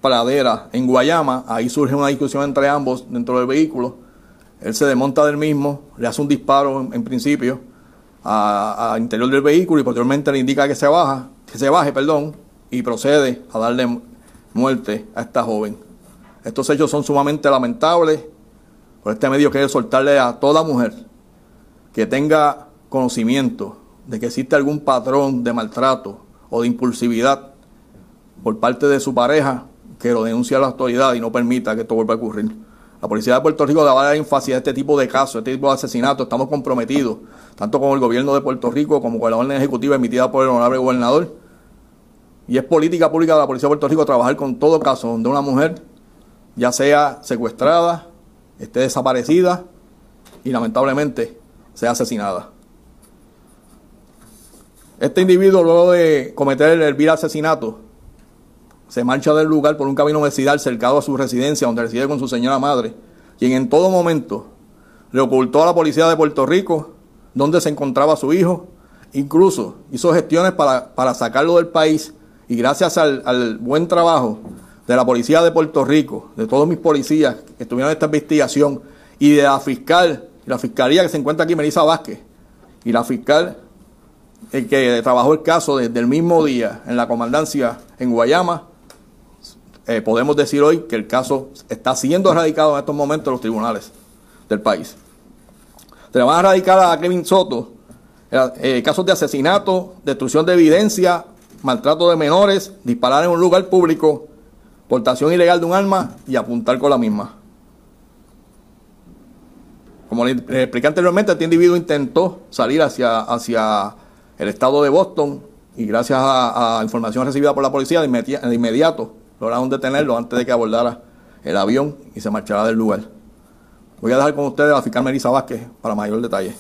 Pradera en Guayama. Ahí surge una discusión entre ambos dentro del vehículo. Él se desmonta del mismo, le hace un disparo en, principio al interior del vehículo y posteriormente le indica que se baja, que se baje, perdón, y procede a darle muerte a esta joven. Estos hechos son sumamente lamentables. Por este medio quiero soltarle a toda mujer que tenga conocimiento de que existe algún patrón de maltrato o de impulsividad por parte de su pareja que lo denuncie a la autoridad y no permita que esto vuelva a ocurrir. La Policía de Puerto Rico daba énfasis a este tipo de casos, a este tipo de asesinatos. Estamos comprometidos, tanto con el gobierno de Puerto Rico como con la orden ejecutiva emitida por el honorable gobernador. Y es política pública de la Policía de Puerto Rico trabajar con todo caso donde una mujer ya sea secuestrada, esté desaparecida y lamentablemente sea asesinada. Este individuo, luego de cometer el vil asesinato, se marcha del lugar por un camino vecinal cercado a su residencia, donde reside con su señora madre, quien en todo momento le ocultó a la policía de Puerto Rico donde se encontraba su hijo, incluso hizo gestiones para, para sacarlo del país Y gracias al, al buen trabajo de la Policía de Puerto Rico, de todos mis policías que estuvieron en esta investigación, y de la fiscal, la fiscalía que se encuentra aquí, Melissa Vázquez, y la fiscal el que trabajó el caso desde el mismo día en la comandancia en Guayama, eh, podemos decir hoy que el caso está siendo erradicado en estos momentos en los tribunales del país. Tenemos a erradicar a Kevin Soto eh, casos de asesinato, destrucción de evidencia, maltrato de menores, disparar en un lugar público, portación ilegal de un arma y apuntar con la misma. Como le expliqué anteriormente, este individuo intentó salir hacia, hacia el estado de Boston y gracias a, información recibida por la policía de, inmediato lograron detenerlo antes de que abordara el avión y se marchara del lugar. Voy a dejar con ustedes a la fiscal Melissa Vázquez para mayor detalle.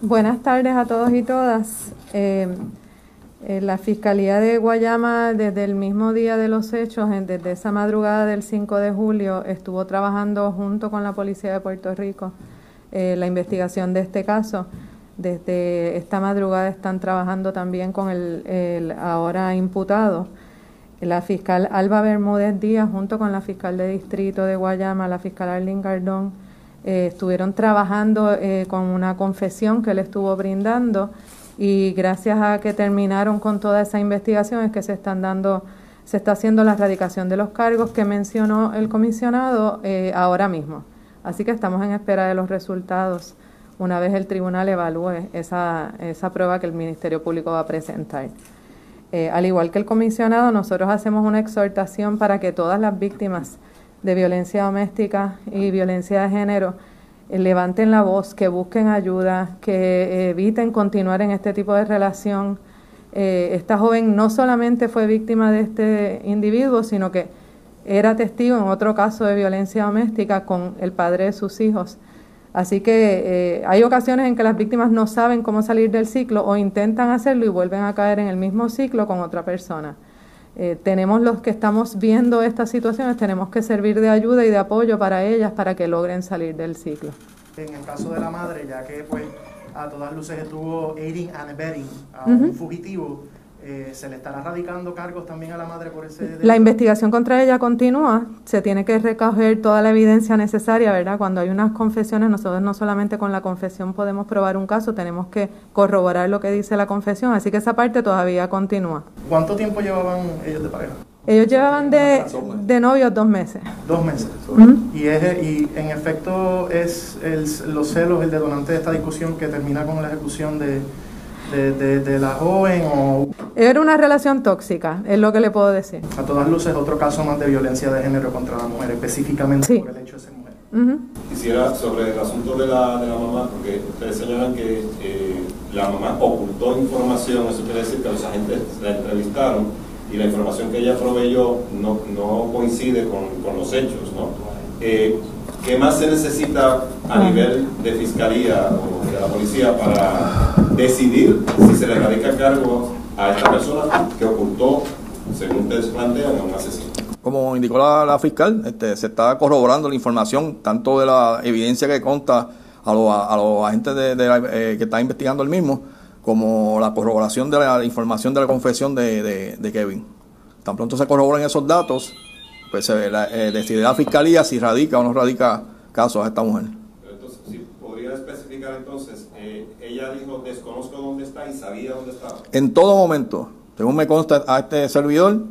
Buenas tardes a todos y todas. Eh, eh, la Fiscalía de Guayama, desde el mismo día de los hechos, desde esa madrugada del 5 de julio, estuvo trabajando junto con la Policía de Puerto Rico eh, la investigación de este caso. Desde esta madrugada están trabajando también con el, ahora imputado, la fiscal Alba Bermúdez Díaz, junto con la fiscal de distrito de Guayama, la fiscal Arlene Gardón, eh, estuvieron trabajando eh, con una confesión que le estuvo brindando. Y gracias a que terminaron con toda esa investigación es que se están dando, se está haciendo la erradicación de los cargos que mencionó el comisionado ahora mismo. Así que estamos en espera de los resultados una vez el tribunal evalúe esa, esa prueba que el Ministerio Público va a presentar. Eh, al igual que el comisionado, nosotros hacemos una exhortación para que todas las víctimas de violencia doméstica y violencia de género eh, levanten la voz, que busquen ayuda, que eviten continuar en este tipo de relación. Eh, esta joven no solamente fue víctima de este individuo, sino que era testigo en otro caso de violencia doméstica con el padre de sus hijos. Así que eh, hay ocasiones en que las víctimas no saben cómo salir del ciclo o intentan hacerlo y vuelven a caer en el mismo ciclo con otra persona. Eh, tenemos los que estamos viendo estas situaciones, tenemos que servir de ayuda y de apoyo para ellas para que logren salir del ciclo.
En el caso de la madre, ya que pues a todas luces estuvo aiding and abetting a un fugitivo, eh, ¿Se le estará radicando cargos también a la madre por ese
La investigación contra ella continúa. Se tiene que recoger toda la evidencia necesaria, ¿verdad? Cuando hay unas confesiones, nosotros no solamente con la confesión podemos probar un caso, tenemos que corroborar lo que dice la confesión. Así que esa parte todavía continúa.
¿Cuánto tiempo llevaban ellos de pareja?
Ellos llevaban de, de novios dos meses.
Dos meses. y, es, y en efecto es el, los celos el detonante de esta discusión que termina con la ejecución de de, la joven o...
Era una relación tóxica, es lo que le puedo decir.
A todas luces, otro caso más de violencia de género contra la mujer, específicamente por el hecho de ser mujer.
Quisiera, sobre el asunto de la, de la mamá, porque ustedes señalan que eh, la mamá ocultó información, eso quiere decir que los agentes la entrevistaron y la información que ella proveyó no, no coincide con, con los hechos, ¿no? Eh, ¿Qué más se necesita a nivel de fiscalía o de la policía para decidir si se le radica cargo a esta persona que ocultó, según ustedes plantean, a un asesino?
Como indicó la, fiscal, este, se está corroborando la información, tanto de la evidencia que consta a, los agentes de, eh, que están investigando el mismo, como la corroboración de la, información de la confesión de, Kevin. Tan pronto se corroboran esos datos, pues se eh, decide la fiscalía si radica o no radica casos a esta mujer.
entonces, si podría especificar entonces, eh, ella dijo, desconozco dónde está y sabía dónde estaba.
En todo momento, según me consta a este servidor,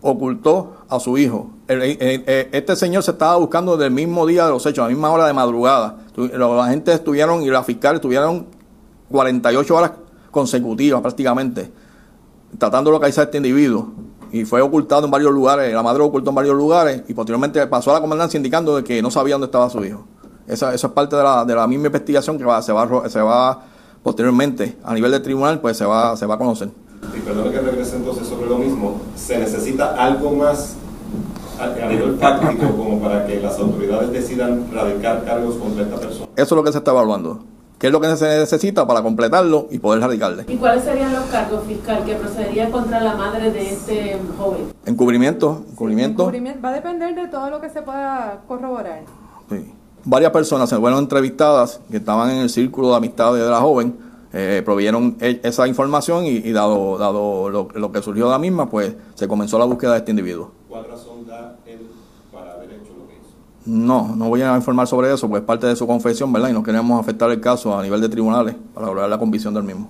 ocultó a su hijo. este señor se estaba buscando desde el mismo día de los hechos, a la misma hora de madrugada. La gente estuvieron y la fiscal estuvieron 48 horas consecutivas prácticamente tratando de localizar a este individuo y fue ocultado en varios lugares, la madre lo ocultó en varios lugares y posteriormente pasó a la comandancia indicando de que no sabía dónde estaba su hijo. Esa, eso es parte de la, de la misma investigación que va, se, va, se va posteriormente a nivel de tribunal, pues se va, se va a conocer.
Y perdón que regrese entonces sobre lo mismo, ¿se necesita algo más a, nivel práctico como para que las autoridades decidan radicar cargos contra esta persona?
Eso es lo que se está evaluando qué es lo que se necesita para completarlo y poder radicarle.
¿Y cuáles serían los cargos fiscal que procedería contra la madre de este joven?
Encubrimiento, encubrimiento.
Va a depender de todo lo que se pueda corroborar.
Sí. Varias personas se fueron entrevistadas que estaban en el círculo de amistades de la joven, eh, proveyeron e- esa información y, y dado, dado lo, lo que surgió de la misma, pues se comenzó la búsqueda de este individuo.
¿Cuál razón da él para haber hecho lo que hizo?
No, no voy a informar sobre eso, pues es parte de su confesión, ¿verdad? Y no queremos afectar el caso a nivel de tribunales para lograr la convicción del mismo.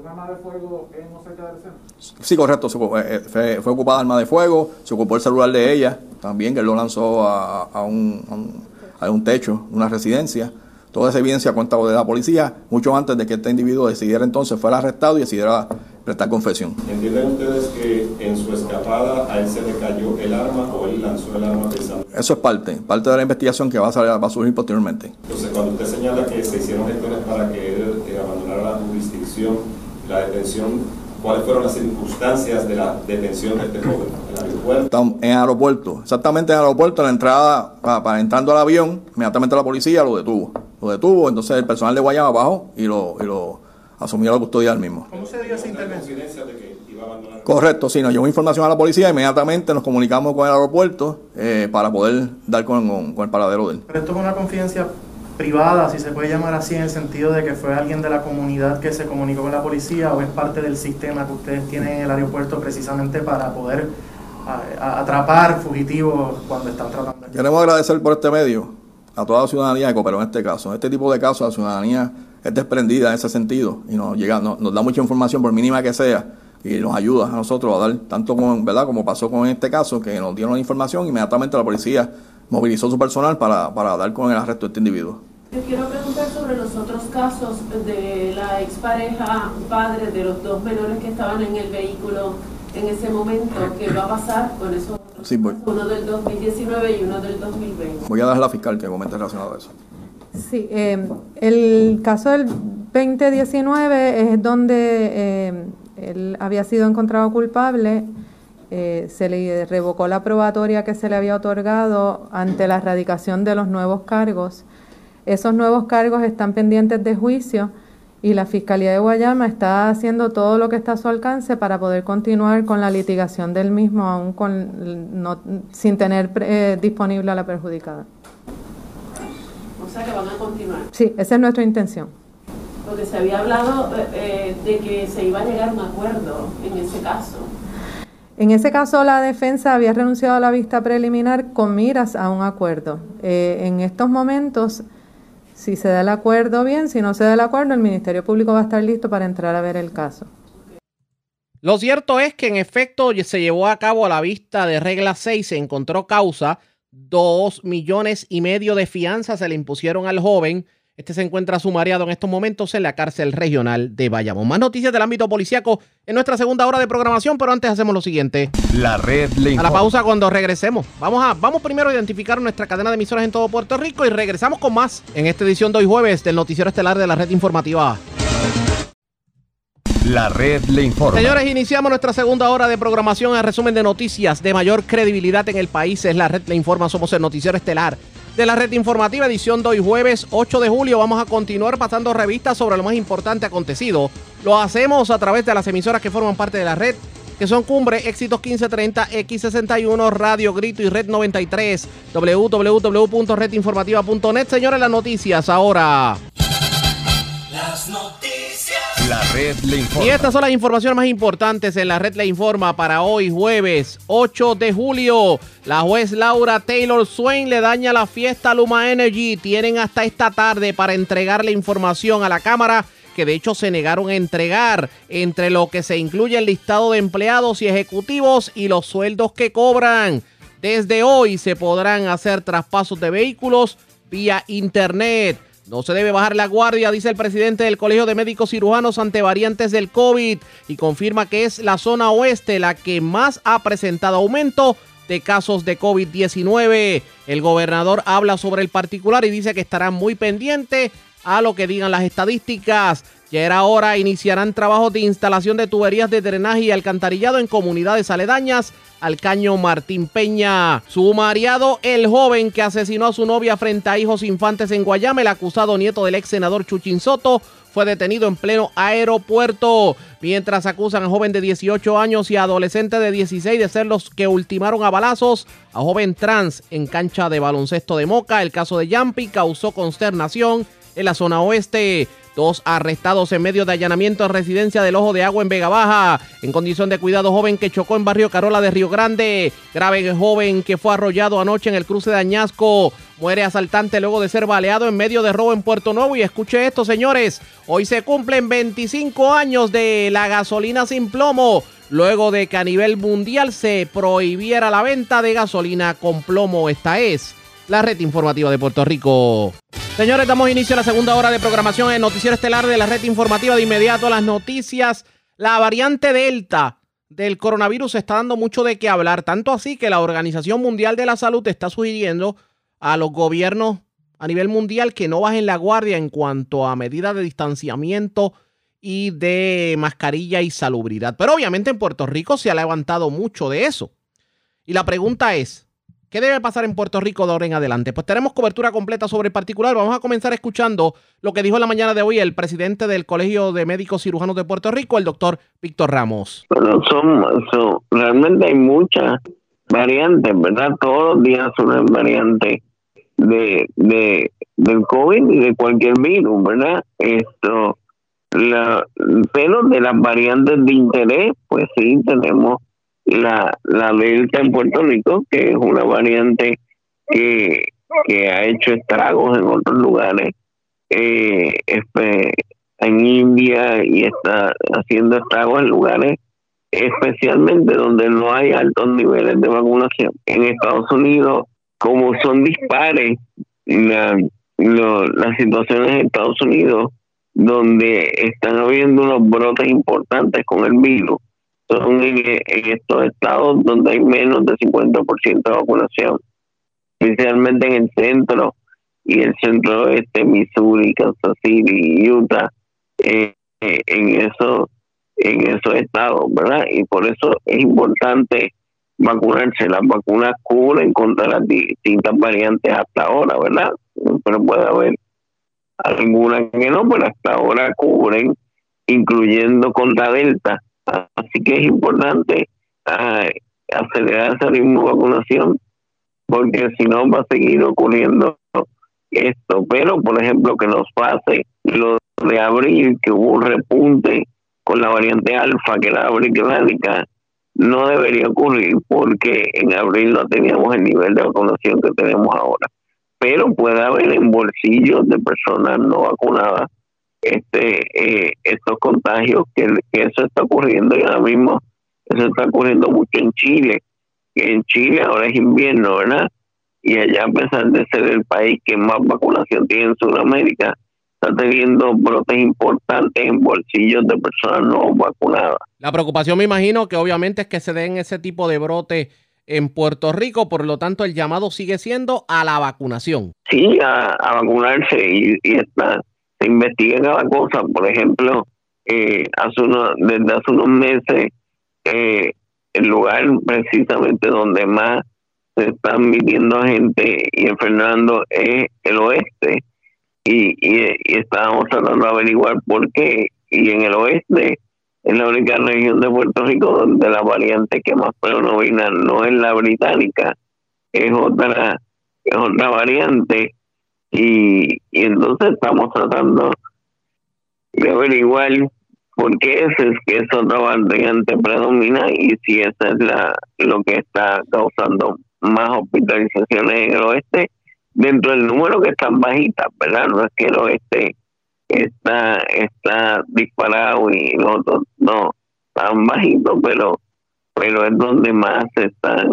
¿Un arma de fuego en o cerca del centro?
Sí, correcto, ocupó- eh, fue, fue ocupada arma de fuego, se ocupó el celular de ella, también que él lo lanzó a, a un, a un- a un techo, una residencia. Toda esa evidencia cuenta de la policía, mucho antes de que este individuo decidiera entonces, fuera arrestado y decidiera prestar confesión.
¿Entienden ustedes que en su escapada a él se le cayó el arma o él lanzó el arma pensando?
Eso es parte, parte de la investigación que va a, salir- va a surgir posteriormente.
Entonces, cuando usted señala que se hicieron gestiones para que él eh, abandonara la jurisdicción, la detención, ¿cuáles fueron las circunstancias de la detención de este joven? ¿El aeropuerto?
Estamos en el aeropuerto, exactamente en el aeropuerto, en la entrada, para, para entrando al avión, inmediatamente la policía lo detuvo. Lo detuvo, entonces el personal de Guayama bajó y lo, y lo asumió la custodia del mismo.
¿Cómo se dio esa intervención?
de que iba a abandonar
Correcto, sí, nos llevó información a la policía, inmediatamente nos comunicamos con el aeropuerto eh, para poder dar con, con- con el paradero de él.
Pero esto es una confidencia privada, si se puede llamar así, en el sentido de que fue alguien de la comunidad que se comunicó con la policía o es parte del sistema que ustedes tienen en el aeropuerto precisamente para poder a- a- atrapar fugitivos cuando están tratando.
Queremos agradecer por este medio a toda la ciudadanía que cooperó en este caso. En este tipo de casos la ciudadanía es desprendida en ese sentido y nos llega, nos, nos da mucha información por mínima que sea y nos ayuda a nosotros a dar tanto con, ¿verdad? como pasó con este caso, que nos dieron la información, inmediatamente la policía movilizó su personal para, para dar con el arresto de este individuo.
Yo quiero preguntar sobre los otros casos de la expareja padre de los dos menores que estaban en el vehículo en ese momento. ¿Qué va a pasar con esos
Sí, voy?
Uno del 2019 y uno del 2020.
voy a dar a la fiscal que comente relacionado a eso.
Sí, eh, el caso del 2019 es donde eh, él había sido encontrado culpable, eh, se le revocó la probatoria que se le había otorgado ante la erradicación de los nuevos cargos. Esos nuevos cargos están pendientes de juicio y la Fiscalía de Guayama está haciendo todo lo que está a su alcance para poder continuar con la litigación del mismo, aún con, no- sin tener eh, disponible a la perjudicada.
Sea que van a continuar.
Sí, esa es nuestra intención.
Porque se había hablado eh, eh, de que se iba a llegar a un acuerdo en ese caso.
En ese caso, la defensa había renunciado a la vista preliminar con miras a un acuerdo. Eh, en estos momentos, si se da el acuerdo, bien, si no se da el acuerdo, el Ministerio Público va a estar listo para entrar a ver el caso.
Lo cierto es que en efecto se llevó a cabo a la vista de regla 6, se encontró causa, dos millones y medio de fianza se le impusieron al joven. Este se encuentra sumariado en estos momentos en la cárcel regional de Bayamón. Más noticias del ámbito policiaco en nuestra segunda hora de programación, pero antes hacemos lo siguiente.
La red le
A la pausa cuando regresemos. Vamos a vamos primero a identificar nuestra cadena de emisoras en todo Puerto Rico y regresamos con más en esta edición de hoy jueves del noticiero estelar de la red informativa.
La red le informa.
Señores, iniciamos nuestra segunda hora de programación. El resumen de noticias de mayor credibilidad en el país es la red Le Informa. Somos el noticiero estelar de la red informativa, edición de hoy jueves 8 de julio. Vamos a continuar pasando revistas sobre lo más importante acontecido. Lo hacemos a través de las emisoras que forman parte de la red, que son Cumbre, Éxitos 1530, X61, Radio Grito y Red 93, www.redinformativa.net. Señores, las noticias ahora.
Las noticias.
La red informa.
Y estas son las informaciones más importantes en la red Le Informa para hoy jueves 8 de julio. La juez Laura Taylor Swain le daña la fiesta a Luma Energy. Tienen hasta esta tarde para entregarle información a la Cámara que de hecho se negaron a entregar entre lo que se incluye el listado de empleados y ejecutivos y los sueldos que cobran. Desde hoy se podrán hacer traspasos de vehículos vía internet. No se debe bajar la guardia, dice el presidente del Colegio de Médicos Cirujanos ante variantes del COVID y confirma que es la zona oeste la que más ha presentado aumento de casos de COVID-19. El gobernador habla sobre el particular y dice que estará muy pendiente a lo que digan las estadísticas. Ya era hora, iniciarán trabajos de instalación de tuberías de drenaje y alcantarillado en comunidades aledañas al caño Martín Peña. Sumariado el joven que asesinó a su novia frente a hijos infantes en Guayama, el acusado nieto del ex senador Chuchín Soto, fue detenido en pleno aeropuerto, mientras acusan a joven de 18 años y adolescente de 16 de ser los que ultimaron a balazos a joven trans en cancha de baloncesto de Moca. El caso de Yampi causó consternación en la zona oeste. Dos arrestados en medio de allanamiento en residencia del Ojo de Agua en Vega Baja. En condición de cuidado, joven que chocó en barrio Carola de Río Grande. Grave joven que fue arrollado anoche en el cruce de Añasco. Muere asaltante luego de ser baleado en medio de robo en Puerto Nuevo. Y escuche esto, señores. Hoy se cumplen 25 años de la gasolina sin plomo. Luego de que a nivel mundial se prohibiera la venta de gasolina con plomo. Esta es la red informativa de Puerto Rico. Señores, damos inicio a la segunda hora de programación en Noticiero Estelar de la red informativa. De inmediato las noticias. La variante Delta del coronavirus está dando mucho de qué hablar, tanto así que la Organización Mundial de la Salud está sugiriendo a los gobiernos a nivel mundial que no bajen la guardia en cuanto a medidas de distanciamiento y de mascarilla y salubridad. Pero obviamente en Puerto Rico se ha levantado mucho de eso. Y la pregunta es, ¿Qué debe pasar en Puerto Rico de ahora en adelante? Pues tenemos cobertura completa sobre el particular. Vamos a comenzar escuchando lo que dijo en la mañana de hoy el presidente del Colegio de Médicos Cirujanos de Puerto Rico, el doctor Víctor Ramos.
Bueno, son, realmente hay muchas variantes, ¿verdad? Todos los días son variantes de, de, del COVID y de cualquier virus, ¿verdad? Esto, la, pero de las variantes de interés, pues sí, tenemos la, la delta en Puerto Rico, que es una variante que, que ha hecho estragos en otros lugares, eh, en India y está haciendo estragos en lugares especialmente donde no hay altos niveles de vacunación. En Estados Unidos, como son dispares la, las situaciones en Estados Unidos, donde están habiendo unos brotes importantes con el virus, son en, estos estados donde hay menos del 50% de vacunación, especialmente en el centro y el centro oeste, Missouri, Kansas City, Utah, eh, en esos en esos estados, ¿verdad? Y por eso es importante vacunarse. Las vacunas cubren contra las distintas variantes hasta ahora, ¿verdad? Pero puede haber algunas que no, pero hasta ahora cubren, incluyendo contra Delta, Así que es importante acelerar ese ritmo vacunación, porque si no va a seguir ocurriendo esto. Pero, por ejemplo, que nos pase lo de abril, que hubo un repunte con la variante alfa, que la británica, no debería ocurrir porque en abril no teníamos el nivel de vacunación que tenemos ahora. Pero puede haber en bolsillos de personas no vacunadas este eh, estos contagios que, eso está ocurriendo y ahora mismo eso está ocurriendo mucho en Chile que en Chile ahora es invierno verdad y allá a pesar de ser el país que más vacunación tiene en Sudamérica está teniendo brotes importantes en bolsillos de personas no vacunadas
la preocupación me imagino que obviamente es que se den ese tipo de brotes en Puerto Rico, por lo tanto el llamado sigue siendo a la vacunación.
Sí, a, vacunarse y, y está se investiga cada cosa. Por ejemplo, eh, hace uno, desde hace unos meses, eh, el lugar precisamente donde más se están viviendo gente y enfermando es el oeste. Y, y, estábamos tratando de averiguar por qué. Y en el oeste es la única región de Puerto Rico donde la variante que más predomina no es la británica, es otra, es otra variante y, entonces estamos tratando de averiguar por qué es, es que esa otra variante predomina y si esa es la lo que está causando más hospitalizaciones en el oeste dentro del número que están bajitas, ¿verdad? No es que el oeste está está disparado y los otros no están bajitos, pero pero es donde más están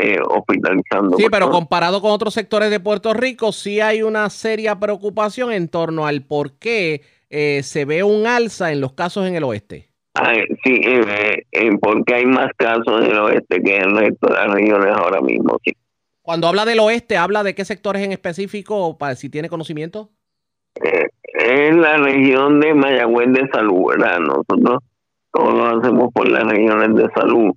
eh, hospitalizando.
Sí, pero comparado con otros sectores de Puerto Rico, sí hay una seria preocupación en torno al por qué eh, se ve un alza en los casos en el oeste.
sí, eh, porque hay más casos en el oeste que en el resto de las regiones ahora mismo, sí.
Cuando habla del oeste, ¿habla de qué sectores en específico, para si tiene conocimiento?
es la región de Mayagüez de Salud, ¿verdad? Nosotros todos lo hacemos por las regiones de salud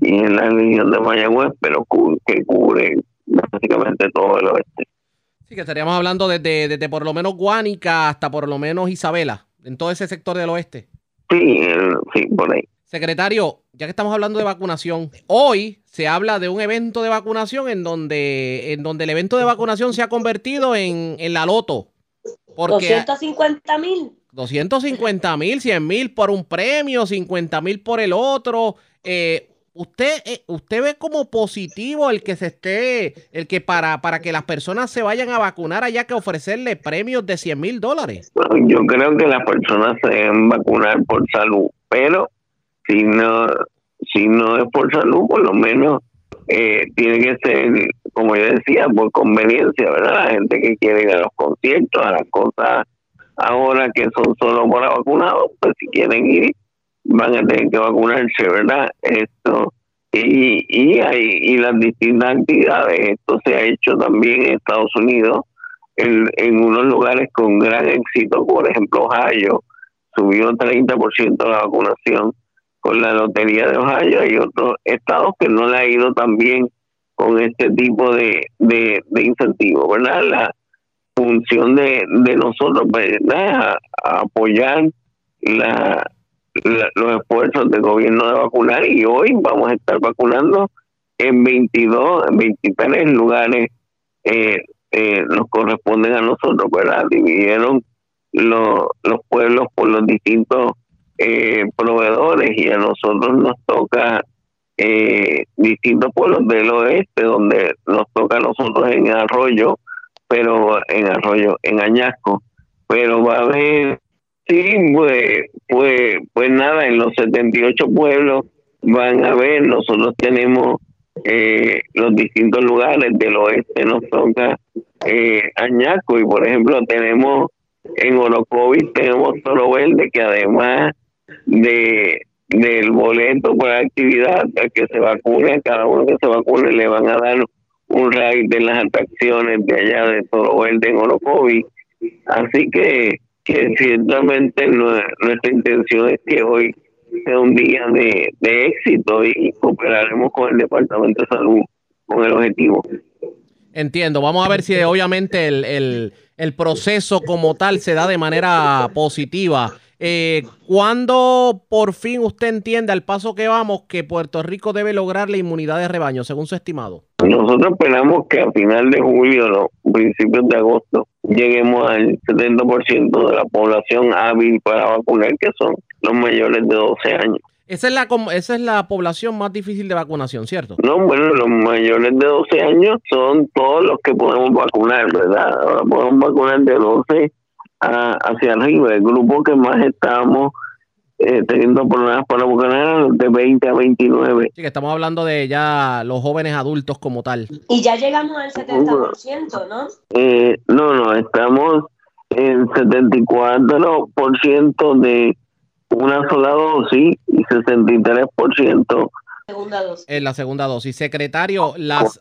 y en la región de Mayagüez, pero que cubre básicamente todo el oeste.
Sí, que estaríamos hablando desde, desde por lo menos Guánica hasta por lo menos Isabela, en todo ese sector del oeste.
Sí, sí, por ahí.
Secretario, ya que estamos hablando de vacunación, hoy se habla de un evento de vacunación en donde, en donde el evento de vacunación se ha convertido en, en la loto. Porque
250 mil.
250 mil, 100 mil por un premio, 50 mil por el otro. Eh, usted, eh, usted ve como positivo el que se esté, el que para, para que las personas se vayan a vacunar haya que ofrecerle premios de 100 mil dólares.
Yo creo que las personas se deben vacunar por salud, pero si no, si no es por salud, por lo menos eh, tiene que ser, como yo decía, por conveniencia, ¿verdad? La gente que quiere ir a los conciertos, a las cosas ahora que son solo para vacunados, pues si quieren ir, van a tener que vacunarse, ¿verdad? Esto y, y, hay, y las distintas actividades, esto se ha hecho también en Estados Unidos, en, en unos lugares con gran éxito, por ejemplo, Ohio subió 30% la vacunación con la Lotería de Ohio y otros estados que no le ha ido tan bien con este tipo de, de, incentivos, ¿verdad? La función de, de nosotros, ¿verdad? apoyar la, los esfuerzos del gobierno de vacunar y hoy vamos a estar vacunando en 22, en 23 lugares eh, eh, nos corresponden a nosotros, ¿verdad? Dividieron los, los pueblos por los distintos eh, proveedores y a nosotros nos toca eh, distintos pueblos del oeste donde nos toca a nosotros en Arroyo, pero en Arroyo, en Añasco, pero va a haber, sí, pues, pues, pues nada, en los 78 pueblos van a ver, nosotros tenemos eh, los distintos lugares del oeste, nos toca eh, Añasco y por ejemplo tenemos en Orocovis tenemos Toro Verde que además de del boleto por actividad al que se vacune, cada uno que se vacune le van a dar un raid de las atracciones de allá de Toro Verde en Orocovi. Así que, que ciertamente nuestra intención es que hoy sea un día de, de éxito y cooperaremos con el Departamento de Salud con el objetivo.
Entiendo, vamos a ver si obviamente el, el, el proceso como tal se da de manera positiva eh, ¿Cuándo por fin usted entiende al paso que vamos que Puerto Rico debe lograr la inmunidad de rebaño, según su estimado?
Nosotros esperamos que a final de julio, principios de agosto, lleguemos al 70% de la población hábil para vacunar, que son los mayores de 12 años.
Esa es, la, esa es la población más difícil de vacunación, ¿cierto?
No, bueno, los mayores de 12 años son todos los que podemos vacunar, ¿verdad? Ahora podemos vacunar de 12 hacia arriba. El grupo que más estamos eh, teniendo problemas para vacunar de 20 a 29.
Sí, que estamos hablando de ya los jóvenes adultos como tal.
Y ya llegamos al 70%, ¿no?
Eh, no, no, estamos en 74% de una sola dosis y 63%
segunda dosis.
En la segunda dosis. Secretario, las,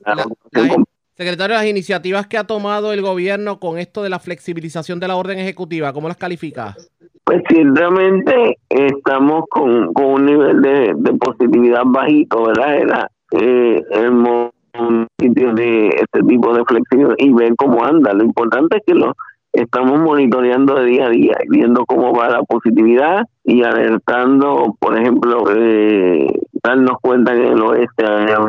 Secretario, las iniciativas que ha tomado el gobierno con esto de la flexibilización de la orden ejecutiva, ¿cómo las califica?
Pues ciertamente estamos con, un nivel de, positividad bajito, ¿verdad? Era eh, el sitio de este tipo de flexibilidad y ver cómo anda. Lo importante es que lo estamos monitoreando de día a día, viendo cómo va la positividad y alertando, por ejemplo, eh, darnos cuenta que en el oeste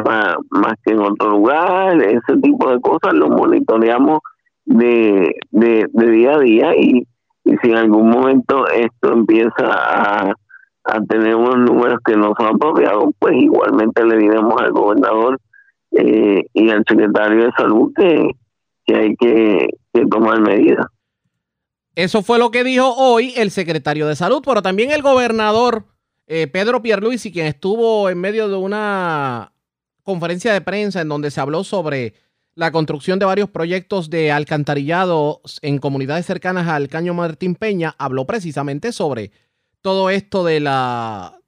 más, más que en otro lugar, ese tipo de cosas lo monitoreamos de, de, día a día y, y si en algún momento esto empieza a, a tener unos números que no son apropiados, pues igualmente le diremos al gobernador eh, y al secretario de salud que, que hay que, tomar medidas.
Eso fue lo que dijo hoy el secretario de salud, pero también el gobernador eh, Pedro Pierluisi, quien estuvo en medio de una conferencia de prensa en donde se habló sobre la construcción de varios proyectos de alcantarillado en comunidades cercanas al Caño Martín Peña, habló precisamente sobre todo esto de la,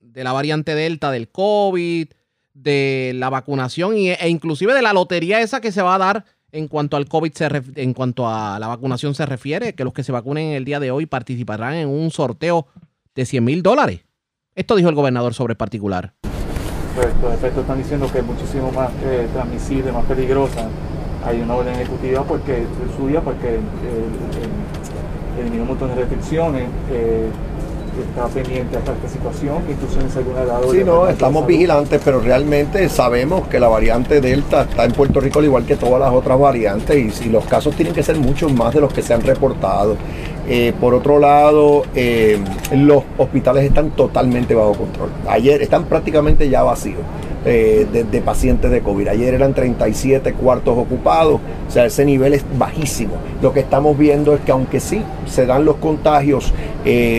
de la variante Delta del COVID, de la vacunación e inclusive de la lotería esa que se va a dar en cuanto al COVID, se en cuanto a la vacunación se refiere, que los que se vacunen el día de hoy participarán en un sorteo de 100 mil dólares. Esto dijo el gobernador sobre el particular.
Pues los efectos están diciendo que es muchísimo más eh, transmisible, más peligrosa. Hay una orden ejecutiva porque suya porque eh, eliminó un montón de restricciones. Está pendiente a esta situación, que incluso se alguna dado.
Sí, no, estamos vigilantes, pero realmente sabemos que la variante Delta está en Puerto Rico al igual que todas las otras variantes y, los casos tienen que ser muchos más de los que se han reportado. Eh, por otro lado, eh, los hospitales están totalmente bajo control. Ayer están prácticamente ya vacíos. Eh, de, pacientes de COVID. Ayer eran 37 cuartos ocupados, o sea, ese nivel es bajísimo. Lo que estamos viendo es que aunque sí se dan los contagios,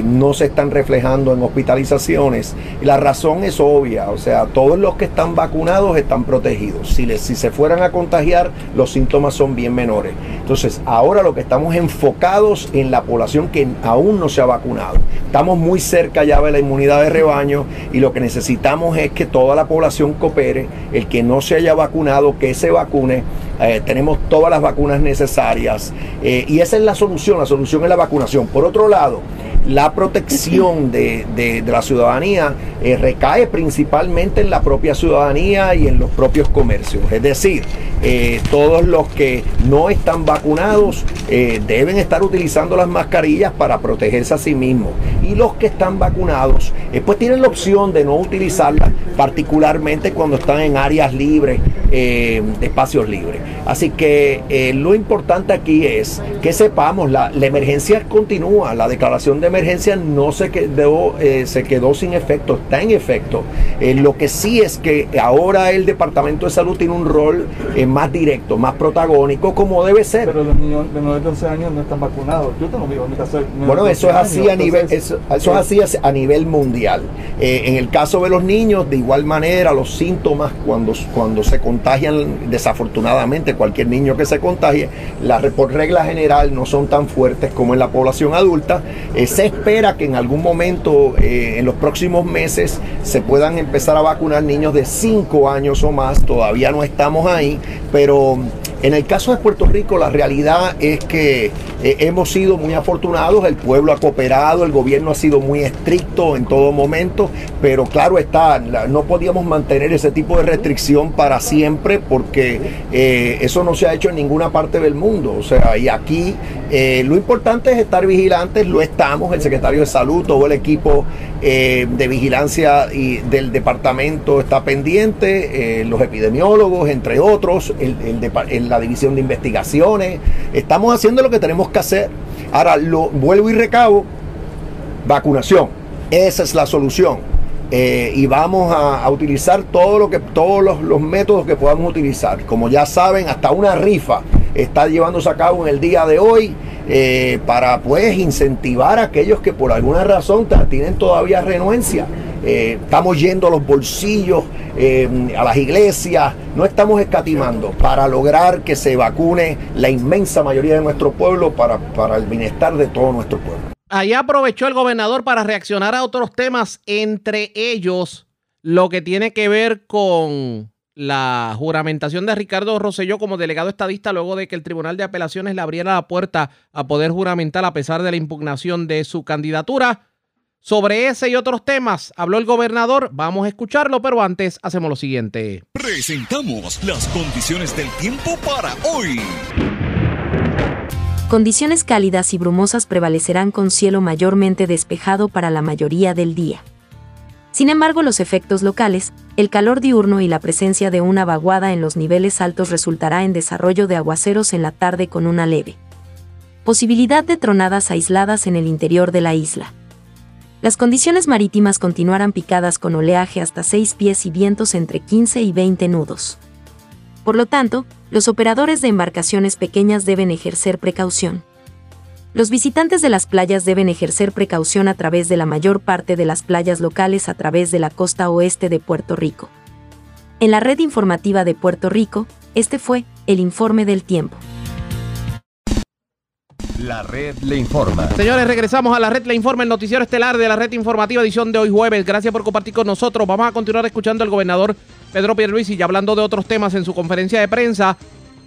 no se están reflejando en hospitalizaciones. La razón es obvia, o sea, todos los que están vacunados están protegidos. Si, les, si se fueran a contagiar, los síntomas son bien menores. Entonces, ahora lo que estamos enfocados en la población que aún no se ha vacunado. Estamos muy cerca ya de la inmunidad de rebaño y lo que necesitamos es que toda la población coopere, el que no se haya vacunado, que se vacune. Eh, tenemos todas las vacunas necesarias eh, y esa es la solución, la solución es la vacunación. Por otro lado, la protección de, la ciudadanía eh, recae principalmente en la propia ciudadanía y en los propios comercios. Es decir, todos los que no están vacunados deben estar utilizando las mascarillas para protegerse a sí mismos. Y los que están vacunados, pues tienen la opción de no utilizarlas, particularmente cuando están en áreas libres, espacios libres. Así que eh, lo importante aquí es que sepamos, la, emergencia continúa, la declaración de emergencia no se quedó, eh, se quedó sin efecto, está en efecto. Eh, lo que sí es que ahora el Departamento de Salud tiene un rol más directo, más protagónico, como debe ser.
Pero los niños de 9 a 11 años no están vacunados. Yo tengo mi casa.
Bueno, eso es así a nivel, eso, es así a nivel mundial. en el caso de los niños, de igual manera, los síntomas cuando, cuando se contagian desafortunadamente cualquier niño que se contagie, la, por regla general no son tan fuertes como en la población adulta. Eh, se espera que en algún momento, eh, en los próximos meses, se puedan empezar a vacunar niños de 5 años o más. Todavía no estamos ahí, pero en el caso de Puerto Rico, la realidad es que eh, hemos sido muy afortunados, el pueblo ha cooperado, el gobierno ha sido muy estricto en todo momento, pero claro está, no podíamos mantener ese tipo de restricción para siempre porque eh, eso no se ha hecho en ninguna parte del mundo. O sea, y aquí eh, lo importante es estar vigilantes, lo estamos, el secretario de salud, todo el equipo de vigilancia y del departamento está pendiente, los epidemiólogos, entre otros, el, el, la división de investigaciones. Estamos haciendo lo que tenemos que hacer. Ahora, lo vuelvo y recabo, vacunación. Esa es la solución. Eh, y vamos a, utilizar todo lo que, todos los, métodos que podamos utilizar. Como ya saben, hasta una rifa está llevándose a cabo en el día de hoy eh, para pues incentivar a aquellos que por alguna razón tienen todavía renuencia eh, estamos yendo a los bolsillos, eh, a las iglesias, no estamos escatimando para lograr que se vacune la inmensa mayoría de nuestro pueblo para, para el bienestar de todo nuestro pueblo.
Ahí aprovechó el gobernador para reaccionar a otros temas, entre ellos lo que tiene que ver con la juramentación de Ricardo Rosselló como delegado estadista luego de que el Tribunal de Apelaciones le abriera la puerta a poder juramentar a pesar de la impugnación de su candidatura. Sobre ese y otros temas habló el gobernador. Vamos a escucharlo, pero antes hacemos lo siguiente.
Presentamos las condiciones del tiempo para hoy.
Condiciones cálidas y brumosas prevalecerán con cielo mayormente despejado para la mayoría del día. Sin embargo, los efectos locales, el calor diurno y la presencia de una vaguada en los niveles altos resultará en desarrollo de aguaceros en la tarde con una leve posibilidad de tronadas aisladas en el interior de la isla. Las condiciones marítimas continuarán picadas con oleaje hasta 6 pies y vientos entre 15 y 20 nudos. Por lo tanto, los operadores de embarcaciones pequeñas deben ejercer precaución. Los visitantes de las playas deben ejercer precaución a través de la mayor parte de las playas locales a través de la costa oeste de Puerto Rico. En la red informativa de Puerto Rico, este fue el informe del tiempo.
La red le informa.
Señores, regresamos a la red le informa, el noticiero estelar de la red informativa edición de hoy jueves. Gracias por compartir con nosotros. Vamos a continuar escuchando al gobernador Pedro Pierluisi y hablando de otros temas en su conferencia de prensa.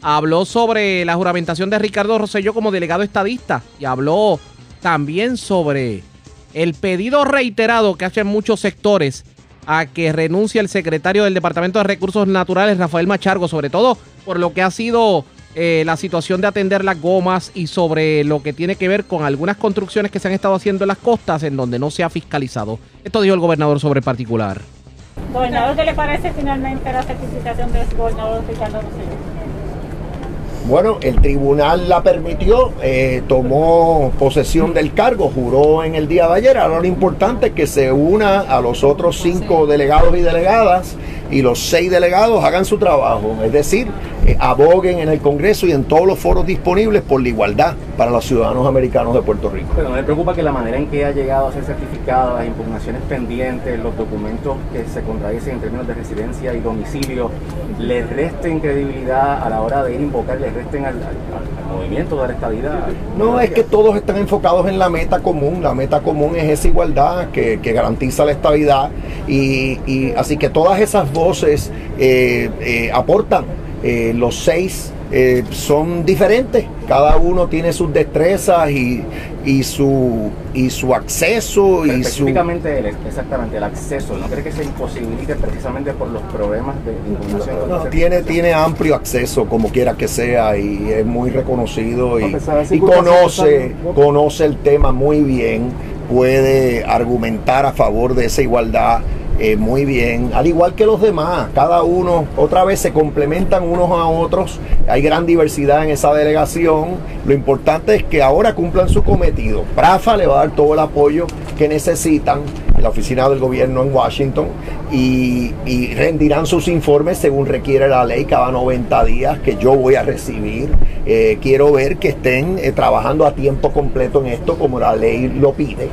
Habló sobre la juramentación de Ricardo Rosselló como delegado estadista y habló también sobre el pedido reiterado que hacen muchos sectores a que renuncie el secretario del Departamento de Recursos Naturales, Rafael Machargo, sobre todo por lo que ha sido eh, la situación de atender las gomas y sobre lo que tiene que ver con algunas construcciones que se han estado haciendo en las costas en donde no se ha fiscalizado. Esto dijo el gobernador sobre particular.
Gobernador, ¿qué le parece finalmente la certificación del gobernador Ricardo Rosselló?
Bueno, el tribunal la permitió, eh, tomó posesión del cargo, juró en el día de ayer. Ahora lo importante es que se una a los otros cinco delegados y delegadas y los seis delegados hagan su trabajo, es decir, eh, aboguen en el Congreso y en todos los foros disponibles por la igualdad para los ciudadanos americanos de Puerto Rico.
Pero no me preocupa que la manera en que ha llegado a ser certificado, las impugnaciones pendientes, los documentos que se contradicen en términos de residencia y domicilio, le resten credibilidad a la hora de ir a invocar, resten al, movimiento de la.
No, es que todos están enfocados en la meta común. La meta común es esa igualdad que, que garantiza la estabilidad. Y, y así que todas esas voces eh, eh, aportan. Eh, los seis eh, son diferentes. Cada uno tiene sus destrezas y, y su, y su acceso
Pero
y su...
específicamente el, exactamente el acceso, ¿no cree que se imposibilite precisamente por los problemas de impugnación?
No, tiene, tiene amplio acceso, como quiera que sea, y es muy reconocido y,
de
y conoce,
¿no?
conoce el tema muy bien, puede argumentar a favor de esa igualdad eh, muy bien, al igual que los demás, cada uno otra vez se complementan unos a otros, hay gran diversidad en esa delegación, lo importante es que ahora cumplan su cometido, Prafa le va a dar todo el apoyo que necesitan la oficina del gobierno en Washington y, y rendirán sus informes según requiere la ley cada 90 días que yo voy a recibir. Eh, quiero ver que estén eh, trabajando a tiempo completo en esto como la ley lo pide.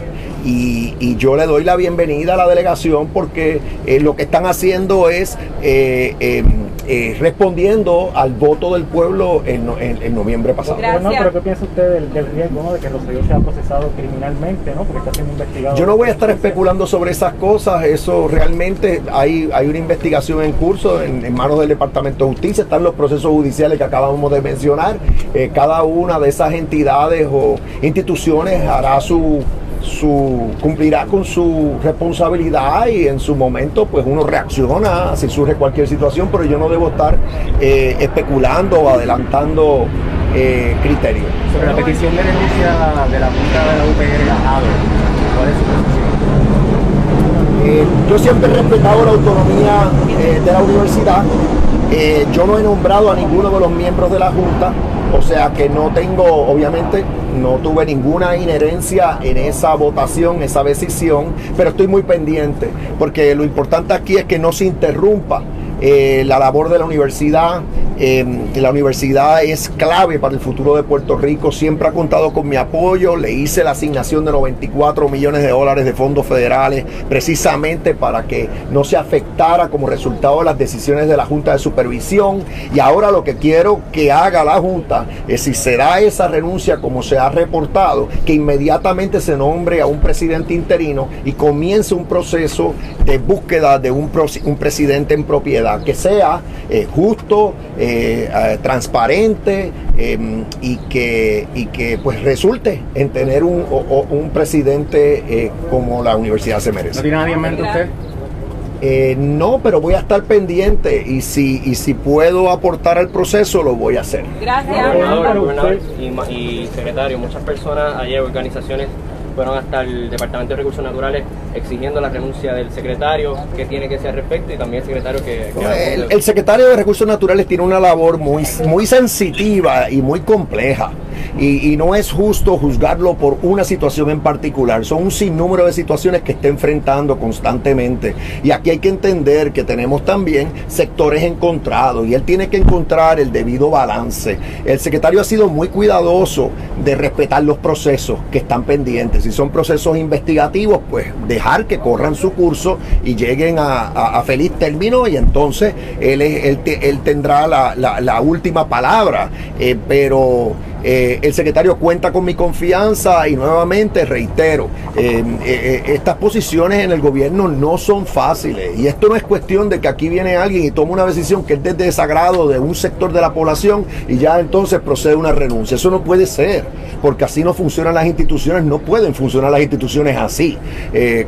Y, y yo le doy la bienvenida a la delegación porque eh, lo que están haciendo es eh, eh, eh, respondiendo al voto del pueblo en, no- en- en noviembre pasado.
No, pero ¿qué piensa usted del, del riesgo ¿no? de que Rosselló sea procesado criminalmente, ¿no? Porque está siendo investigado.
Yo no voy a estar especulando sobre esas cosas, eso realmente hay, hay una investigación en curso en, en manos del Departamento de Justicia, están los procesos judiciales que acabamos de mencionar, Eh, cada una de esas entidades o instituciones hará su, su cumplirá con su responsabilidad y en su momento pues uno reacciona si surge cualquier situación, pero yo no debo estar eh, especulando o adelantando eh, criterios.
Sobre la petición de renuncia de la Junta de la UPR a ¿cuál es su posición?
Eh, yo siempre he respetado la autonomía de la universidad. Eh, yo no he nombrado a ninguno de los miembros de la Junta, o sea que no tengo, obviamente, no tuve ninguna inherencia en esa votación, esa decisión, pero estoy muy pendiente, porque lo importante aquí es que no se interrumpa eh, la labor de la universidad. Eh, la universidad es clave para el futuro de Puerto Rico, siempre ha contado con mi apoyo, le hice la asignación de 94 millones de dólares de fondos federales precisamente para que no se afectara como resultado de las decisiones de la Junta de Supervisión. Y ahora lo que quiero que haga la Junta es si se da esa renuncia como se ha reportado, que inmediatamente se nombre a un presidente interino y comience un proceso de búsqueda de un presidente en propiedad que sea eh, justo, eh, eh, transparente eh, y que, y que pues resulte en tener un, o- o- un presidente eh, como la universidad se merece.
¿No tiene nadie en mente usted?
Eh, no, pero voy a estar pendiente y si, y si puedo aportar al proceso lo voy a hacer.
Gobernador, gobernador y, secretario, muchas personas, ayer organizaciones fueron hasta el Departamento de Recursos Naturales exigiendo la renuncia del secretario, que tiene que ser al respecto, y también el secretario que... que
El, el secretario de Recursos Naturales tiene una labor muy, muy sensitiva y muy compleja. Y, no es justo juzgarlo por una situación en particular. Son un sinnúmero de situaciones que está enfrentando constantemente. Y aquí hay que entender que tenemos también sectores encontrados y él tiene que encontrar el debido balance. El secretario ha sido muy cuidadoso de respetar los procesos que están pendientes. Si son procesos investigativos, pues dejar que corran su curso y lleguen a, feliz término y entonces él, él, él tendrá la, la- la última palabra. Eh, pero Eh, el secretario cuenta con mi confianza y nuevamente reitero, eh, eh, estas posiciones en el gobierno no son fáciles y esto no es cuestión de que aquí viene alguien y toma una decisión que es de desagrado de un sector de la población y ya entonces procede una renuncia. Eso no puede ser, porque así no funcionan las instituciones, no pueden funcionar las instituciones así.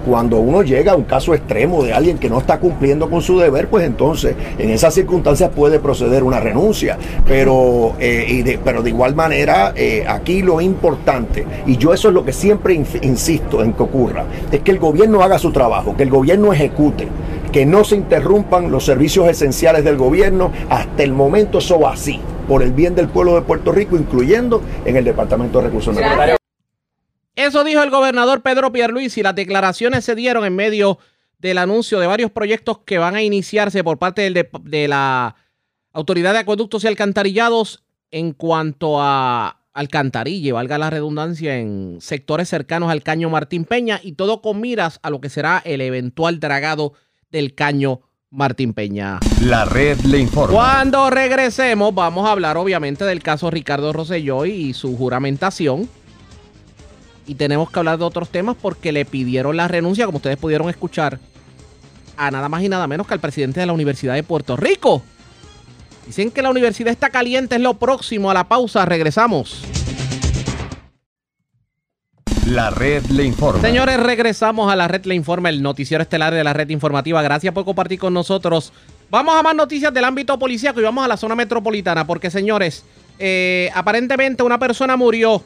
cuando uno llega a un caso extremo de alguien que no está cumpliendo con su deber, pues entonces en esas circunstancias puede proceder una renuncia. Pero, de, pero de igual manera, aquí lo importante, y yo eso es lo que siempre insisto en que ocurra, es que el gobierno haga su trabajo, que el gobierno ejecute, que no se interrumpan los servicios esenciales del gobierno. Hasta el momento eso va así, por el bien del pueblo de Puerto Rico, incluyendo en el Departamento de Recursos Naturales.
Eso dijo el gobernador Pedro Pierluisi. Las declaraciones se dieron en medio del anuncio de varios proyectos que van a iniciarse por parte de, de la Autoridad de Acueductos y Alcantarillados en cuanto a alcantarille, valga la redundancia, en sectores cercanos al caño Martín Peña y todo con miras a lo que será el eventual dragado del caño Martín Peña.
La red le informa.
Cuando regresemos vamos a hablar obviamente del caso Ricardo Rosselló y su juramentación. Y tenemos que hablar de otros temas porque le pidieron la renuncia, como ustedes pudieron escuchar, a nada más y nada menos que al presidente de la Universidad de Puerto Rico. Dicen que la universidad está caliente, es lo próximo a la pausa. Regresamos.
La red le informa.
Señores, regresamos a la red le informa, el noticiero estelar de la red informativa. Gracias por compartir con nosotros. Vamos a más noticias del ámbito policíaco y vamos a la zona metropolitana, porque señores, eh, aparentemente una persona murió.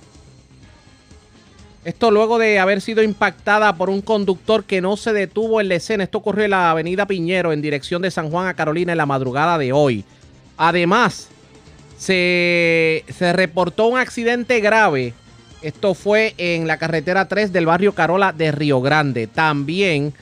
Esto luego de haber sido impactada por un conductor que no se detuvo en la escena. Esto ocurrió en la avenida Piñero en dirección de San Juan a Carolina en la madrugada de hoy. Además, se, reportó un accidente grave. Esto fue en la carretera 3 del barrio Carola de Río Grande. También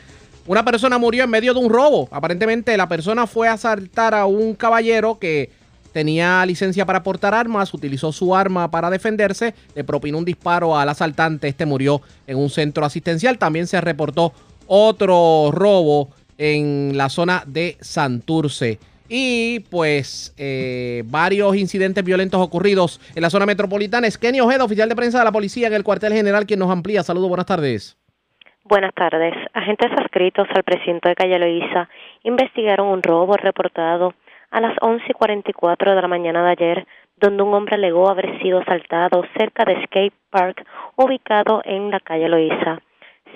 una persona murió en medio de un robo. Aparentemente la persona fue a asaltar a un caballero que tenía licencia para portar armas, utilizó su arma para defenderse, le propinó un disparo al asaltante, este murió en un centro asistencial. También se reportó otro robo en la zona de Santurce y pues eh, varios incidentes violentos ocurridos en la zona metropolitana. Es Kenny Ojeda, oficial de prensa de la policía en el cuartel general, quien nos amplía. Saludos, buenas tardes.
Buenas tardes. Agentes adscritos al precinto de Calle Loíza investigaron un robo reportado a las 11:44 de la mañana de ayer, donde un hombre alegó haber sido asaltado cerca de Skate Park, ubicado en la calle Loíza.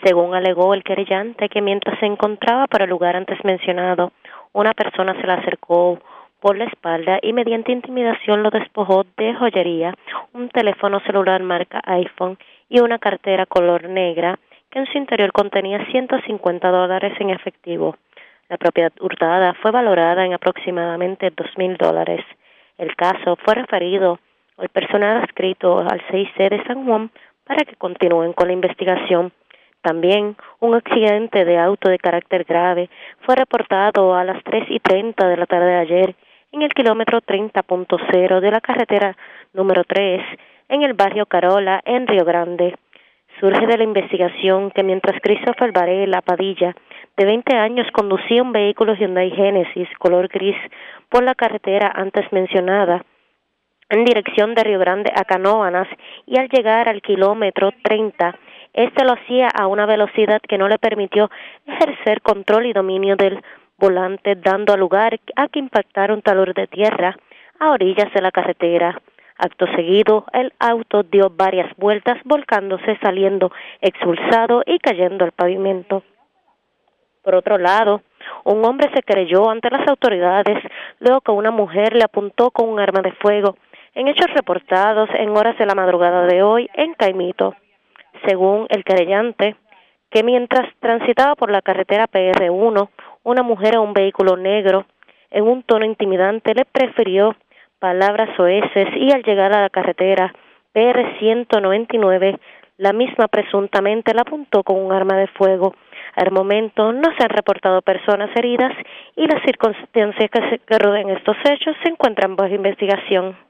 Según alegó el querellante, que mientras se encontraba para el lugar antes mencionado, una persona se le acercó por la espalda y mediante intimidación lo despojó de joyería, un teléfono celular marca iPhone y una cartera color negra que en su interior contenía 150 dólares en efectivo. La propiedad hurtada fue valorada en aproximadamente dos mil dólares. El caso fue referido al personal adscrito al 6C de San Juan para que continúen con la investigación. También un accidente de auto de carácter grave fue reportado a las 3 y 30 de la tarde de ayer en el kilómetro 30.0 de la carretera número 3 en el barrio Carola, en Río Grande. Surge de la investigación que mientras Christopher Varela Padilla, de 20 años, conducía un vehículo Hyundai Genesis color gris por la carretera antes mencionada, en dirección de Río Grande a Canóanas, y al llegar al kilómetro 30 este lo hacía a una velocidad que no le permitió ejercer control y dominio del volante, dando lugar a que impactara un talor de tierra a orillas de la carretera. Acto seguido, el auto dio varias vueltas, volcándose, saliendo expulsado y cayendo al pavimento. Por otro lado, un hombre se creyó ante las autoridades luego que una mujer le apuntó con un arma de fuego en hechos reportados en horas de la madrugada de hoy en Caimito según el querellante, que mientras transitaba por la carretera PR1, una mujer en un vehículo negro, en un tono intimidante, le prefirió palabras oeces y al llegar a la carretera PR199, la misma presuntamente la apuntó con un arma de fuego. Al momento no se han reportado personas heridas y las circunstancias que, que rodean estos hechos se encuentran bajo investigación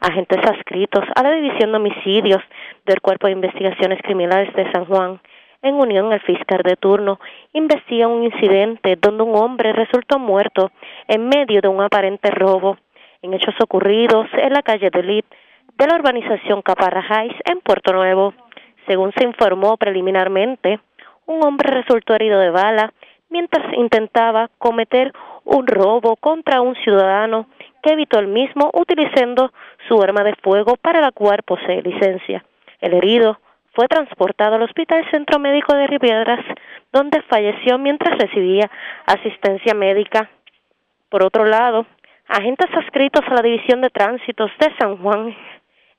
agentes adscritos a la División de Homicidios del Cuerpo de Investigaciones Criminales de San Juan, en unión al fiscal de turno, investiga un incidente donde un hombre resultó muerto en medio de un aparente robo. En hechos ocurridos en la calle de Lit, de la urbanización Caparrajáis en Puerto Nuevo. Según se informó preliminarmente, un hombre resultó herido de bala mientras intentaba cometer un robo contra un ciudadano que evitó el mismo utilizando su arma de fuego para la cual posee licencia. El herido fue transportado al Hospital Centro Médico de Riviedras, donde falleció mientras recibía asistencia médica. Por otro lado, agentes adscritos a la División de Tránsitos de San Juan,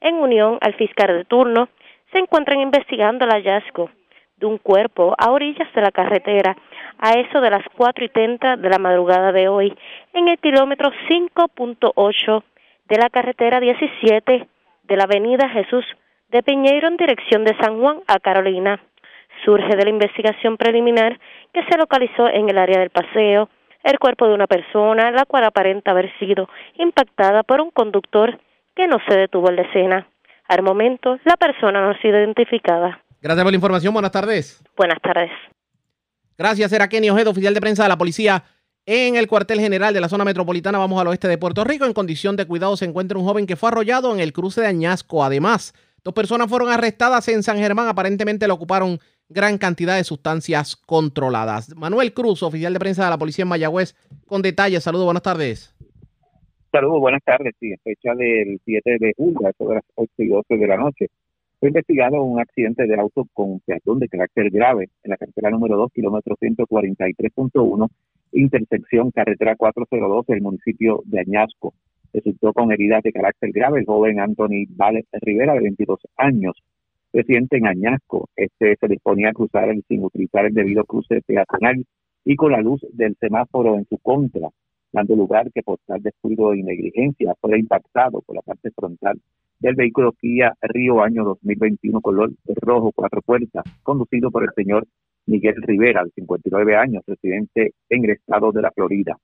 en unión al fiscal de turno, se encuentran investigando el hallazgo de un cuerpo a orillas de la carretera a eso de las cuatro y treinta de la madrugada de hoy en el kilómetro 5.8 de la carretera 17 de la avenida Jesús de Piñeiro en dirección de San Juan a Carolina. Surge de la investigación preliminar que se localizó en el área del paseo el cuerpo de una persona, la cual aparenta haber sido impactada por un conductor que no se detuvo en la escena. Al momento, la persona no ha sido identificada.
Gracias por la información. Buenas tardes.
Buenas tardes.
Gracias, era Kenny Ojeda, oficial de prensa de la policía en el cuartel general de la zona metropolitana. Vamos al oeste de Puerto Rico. En condición de cuidado se encuentra un joven que fue arrollado en el cruce de Añasco. Además, dos personas fueron arrestadas en San Germán. Aparentemente le ocuparon gran cantidad de sustancias controladas. Manuel Cruz, oficial de prensa de la policía en Mayagüez, con detalles. Saludos, buenas tardes.
Saludos, buenas tardes. Sí, fecha del 7 de julio, a las 8 y 12 de la noche, fue investigado un accidente de auto con peatón de carácter grave en la carretera número 2, kilómetro 143.1, intersección carretera 402 del municipio de Añasco. Resultó con heridas de carácter grave el joven Anthony Vales Rivera, de 22 años, residente en Añasco. Este se disponía a cruzar sin utilizar el debido cruce peatonal y con la luz del semáforo en su contra, dando lugar que por tal descuido y negligencia fue impactado por la parte frontal del vehículo Kia Río año 2021 color rojo cuatro puertas, conducido por el señor Miguel Rivera, de 59 años, residente en el estado de la Florida.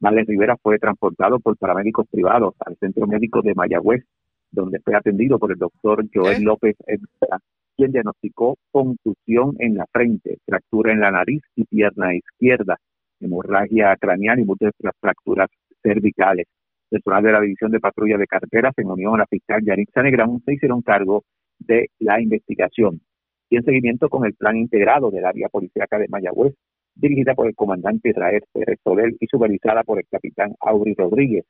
Males Rivera fue transportado por paramédicos privados al Centro Médico de Mayagüez, donde fue atendido por el doctor Joel López quien diagnosticó contusión en la frente, fractura en la nariz y pierna izquierda, hemorragia craneal y múltiples fracturas cervicales personal de la División de Patrulla de Carreteras en unión a la fiscal Yanitza Negrón se hicieron cargo de la investigación y en seguimiento con el plan integrado del área policíaca de Mayagüez, dirigida por el comandante Israel Pérez Soler y supervisada por el capitán Auri Rodríguez.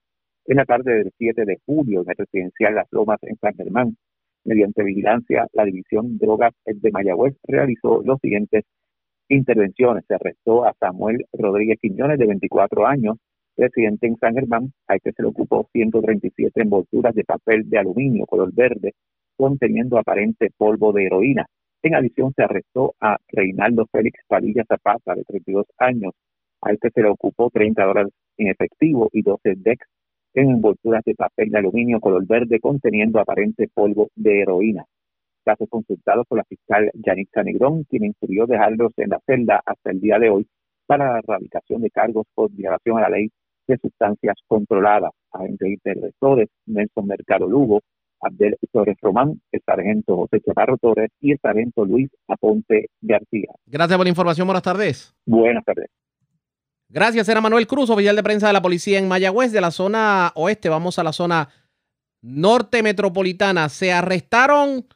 En la tarde del 7 de julio, en el residencial Las Lomas en San Germán, mediante vigilancia, la División Drogas de Mayagüez realizó los siguientes intervenciones. Se arrestó a Samuel Rodríguez Quiñones, de 24 años, residente en San Germán, a este se le ocupó 137 envolturas de papel de aluminio color verde conteniendo aparente polvo de heroína. En adición, se arrestó a Reinaldo Félix Padilla Zapata, de 32 años. A este se le ocupó 30 dólares en efectivo y 12 DEX en envolturas de papel de aluminio color verde conteniendo aparente polvo de heroína. Caso consultado por la fiscal Yanitza Negrón, quien instruyó dejarlos en la celda hasta el día de hoy para la erradicación de cargos por violación a la ley de sustancias controladas. Agentes interventores, Nelson Mercado Lugo, Abdel Torres Román, el sargento José Chaparro Torres y el sargento Luis Aponte García.
Gracias por la información. Buenas tardes.
Buenas tardes.
Gracias, era Manuel Cruz, oficial de prensa de la policía en Mayagüez, de la zona oeste. Vamos a la zona norte metropolitana. Se arrestaron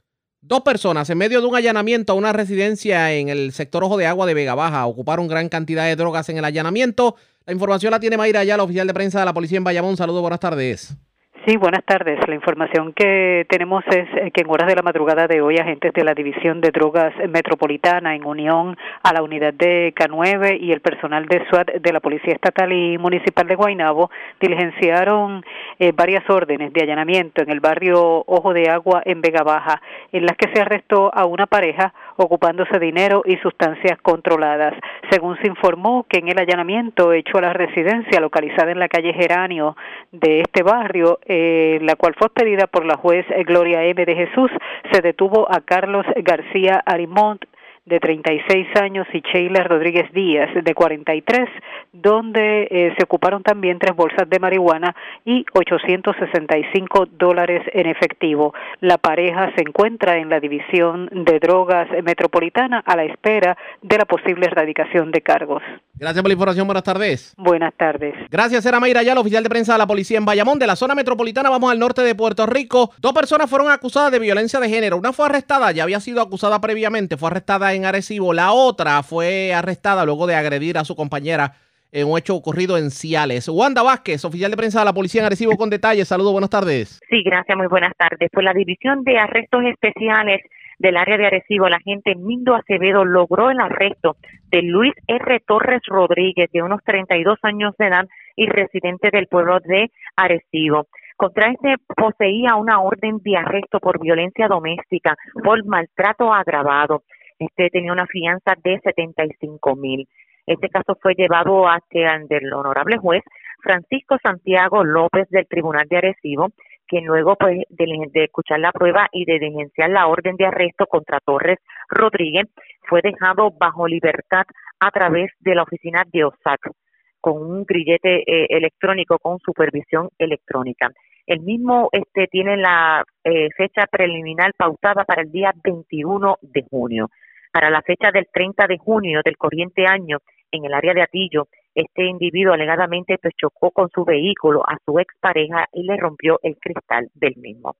dos personas en medio de un allanamiento a una residencia en el sector Ojo de Agua de Vega Baja. Ocuparon gran cantidad de drogas en el allanamiento. La información la tiene Mayra la oficial de prensa de la policía en Bayamón. Saludos, buenas tardes.
Sí, buenas tardes. La información que tenemos es eh, que en horas de la madrugada de hoy agentes de la División de Drogas Metropolitana en unión a la unidad de K9 y el personal de SWAT de la Policía Estatal y Municipal de Guaynabo diligenciaron eh, varias órdenes de allanamiento en el barrio Ojo de Agua en Vega Baja, en las que se arrestó a una pareja ocupándose dinero y sustancias controladas. Según se informó que en el allanamiento hecho a la residencia localizada en la calle Geranio de este barrio, eh, la cual fue pedida por la juez Gloria M. de Jesús, se detuvo a Carlos García Arimont, de 36 años, y Sheila Rodríguez Díaz, de 43, donde eh, se ocuparon también tres bolsas de marihuana y 865 dólares en efectivo. La pareja se encuentra en la División de Drogas Metropolitana a la espera de la posible erradicación de cargos.
Gracias por la información. Buenas tardes.
Buenas tardes.
Gracias, era Mayra el oficial de prensa de la policía en Bayamón. De la zona metropolitana vamos al norte de Puerto Rico. Dos personas fueron acusadas de violencia de género. Una fue arrestada, ya había sido acusada previamente, fue arrestada en Arecibo. La otra fue arrestada luego de agredir a su compañera en un hecho ocurrido en Ciales. Wanda Vázquez, oficial de prensa de la policía en Arecibo con detalles. Saludos, buenas tardes.
Sí, gracias, muy buenas tardes. Pues la División de Arrestos Especiales del área de Arecibo, la agente Mindo Acevedo logró el arresto de Luis R. Torres Rodríguez, de unos 32 años de edad y residente del pueblo de Arecibo. Contra este poseía una orden de arresto por violencia doméstica, por maltrato agravado. Este tenía una fianza de 75 mil. Este caso fue llevado hacia el honorable juez Francisco Santiago López del Tribunal de Arecibo, quien luego pues, de, escuchar la prueba y de diligenciar la orden de arresto contra Torres Rodríguez, fue dejado bajo libertad a través de la oficina de OSAC con un grillete eh, electrónico con supervisión electrónica. El mismo este tiene la eh, fecha preliminar pautada para el día 21 de junio. Para la fecha del 30 de junio del corriente año, en el área de Atillo, este individuo alegadamente pues, chocó con su vehículo a su expareja y le rompió el cristal del mismo.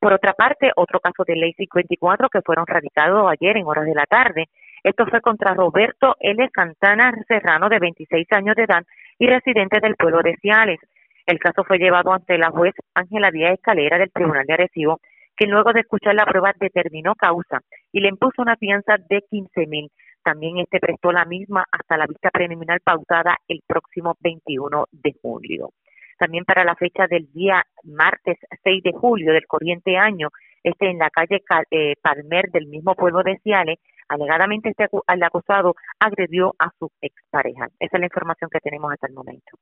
Por otra parte, otro caso de ley 54 que fueron radicados ayer en horas de la tarde. Esto fue contra Roberto L. Santana Serrano, de 26 años de edad y residente del pueblo de Ciales. El caso fue llevado ante la juez Ángela Díaz Escalera del Tribunal de Arecibo, que luego de escuchar la prueba determinó causa y le impuso una fianza de 15 mil. También este prestó la misma hasta la vista preliminar pautada el próximo 21 de julio. También para la fecha del día martes 6 de julio del corriente año, este en la calle eh, Palmer del mismo pueblo de Ciales, alegadamente este el acusado agredió a su expareja. Esa es la información que tenemos hasta el momento.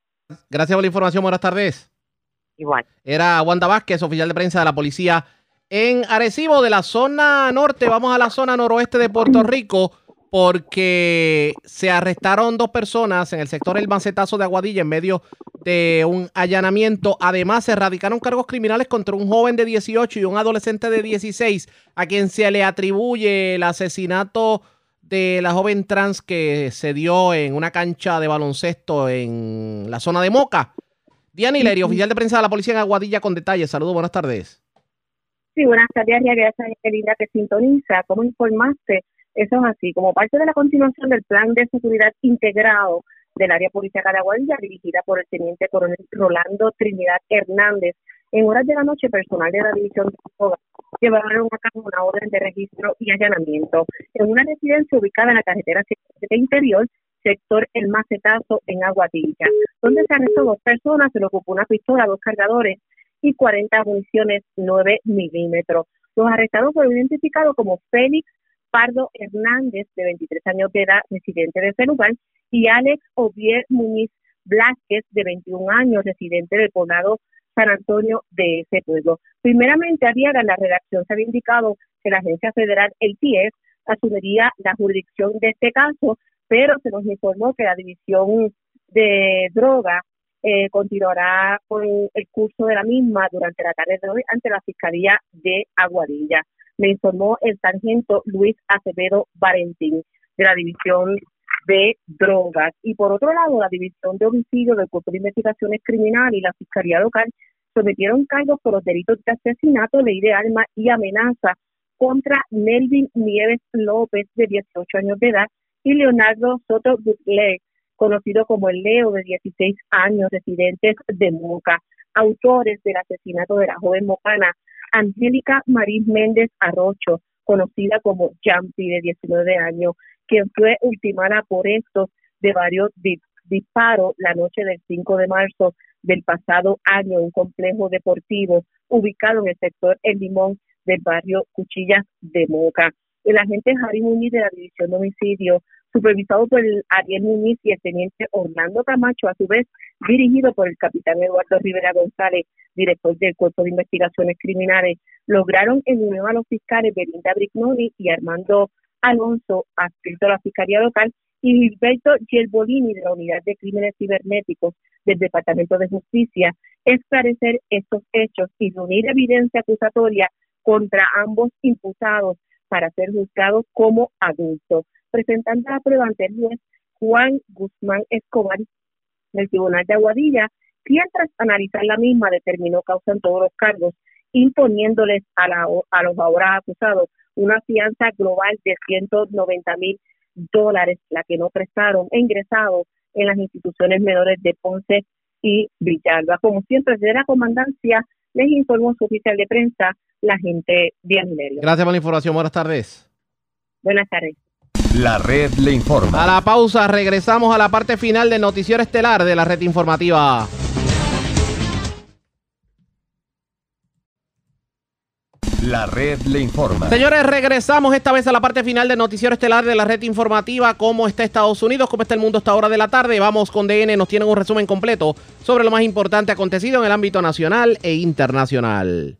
Gracias por la información, buenas tardes.
Igual.
Era Wanda Vázquez, oficial de prensa de la policía en Arecibo, de la zona norte, vamos a la zona noroeste de Puerto Rico porque se arrestaron dos personas en el sector El Macetazo de Aguadilla en medio de un allanamiento. Además, se erradicaron cargos criminales contra un joven de 18 y un adolescente de 16 a quien se le atribuye el asesinato de la joven trans que se dio en una cancha de baloncesto en la zona de Moca. Diana Hilerio, oficial de prensa de la policía en Aguadilla, con detalles. Saludos, buenas tardes.
Sí, buenas tardes, gracias, Elina, que sintoniza. ¿Cómo informaste? Eso es así, como parte de la continuación del plan de seguridad integrado del área policial de Aguadilla, dirigida por el teniente coronel Rolando Trinidad Hernández, en horas de la noche, personal de la División de Drogas llevaron a cabo una orden de registro y allanamiento en una residencia ubicada en la carretera interior, sector El Macetazo, en Aguadilla, donde se arrestó dos personas, se le ocupó una pistola, dos cargadores y 40 municiones 9 milímetros. Los arrestados fueron identificados como Félix Pardo Hernández, de 23 años de edad, residente de ese lugar, y Alex Ovier Muniz Blasquez, de 21 años, residente del poblado San Antonio de ese pueblo. Primeramente, en la redacción se había indicado que la agencia federal, el TIES, asumiría la jurisdicción de este caso, pero se nos informó que la división de droga eh, continuará con el curso de la misma durante la tarde de hoy ante la Fiscalía de Aguadilla me informó el sargento Luis Acevedo Valentín de la División de Drogas. Y por otro lado, la División de Homicidio del Cuerpo de Investigaciones Criminales y la Fiscalía Local sometieron cargos por los delitos de asesinato, ley de armas y amenaza contra Melvin Nieves López, de 18 años de edad, y Leonardo Soto Bucle, conocido como el Leo, de 16 años, residentes de Moca, autores del asesinato de la joven mocana Angélica Marín Méndez Arrocho, conocida como Jumpy, de 19 años, quien fue ultimada por estos de varios disparos la noche del 5 de marzo del pasado año en un complejo deportivo ubicado en el sector El Limón del barrio Cuchillas de Moca. El agente Jari Muñiz de la División de Homicidio supervisado por el Ariel Muñiz y el teniente Orlando Camacho, a su vez dirigido por el capitán Eduardo Rivera González, director del Cuerpo de Investigaciones Criminales, lograron enumeración a los fiscales Belinda Brignoni y Armando Alonso, adscrito a la Fiscalía Local, y Gilberto Gelbolini de la Unidad de Crímenes Cibernéticos del Departamento de Justicia, esclarecer estos hechos y reunir evidencia acusatoria contra ambos imputados para ser juzgados como adultos. Presentando la prueba ante el juez Juan Guzmán Escobar del Tribunal de Aguadilla, quien tras analizar la misma determinó causa en todos los cargos, imponiéndoles a, la, a los ahora acusados una fianza global de 190 mil dólares, la que no prestaron e ingresados en las instituciones menores de Ponce y Villalba. Como siempre, desde la comandancia les informó su oficial de prensa, la gente de.
Gracias por la información. Buenas tardes.
Buenas tardes.
La red le informa.
A la pausa regresamos a la parte final del noticiero estelar de la red informativa.
La red le informa.
Señores, regresamos esta vez a la parte final del noticiero estelar de la red informativa. ¿Cómo está Estados Unidos? ¿Cómo está el mundo a esta hora de la tarde? Vamos con DN, nos tienen un resumen completo sobre lo más importante acontecido en el ámbito nacional e internacional.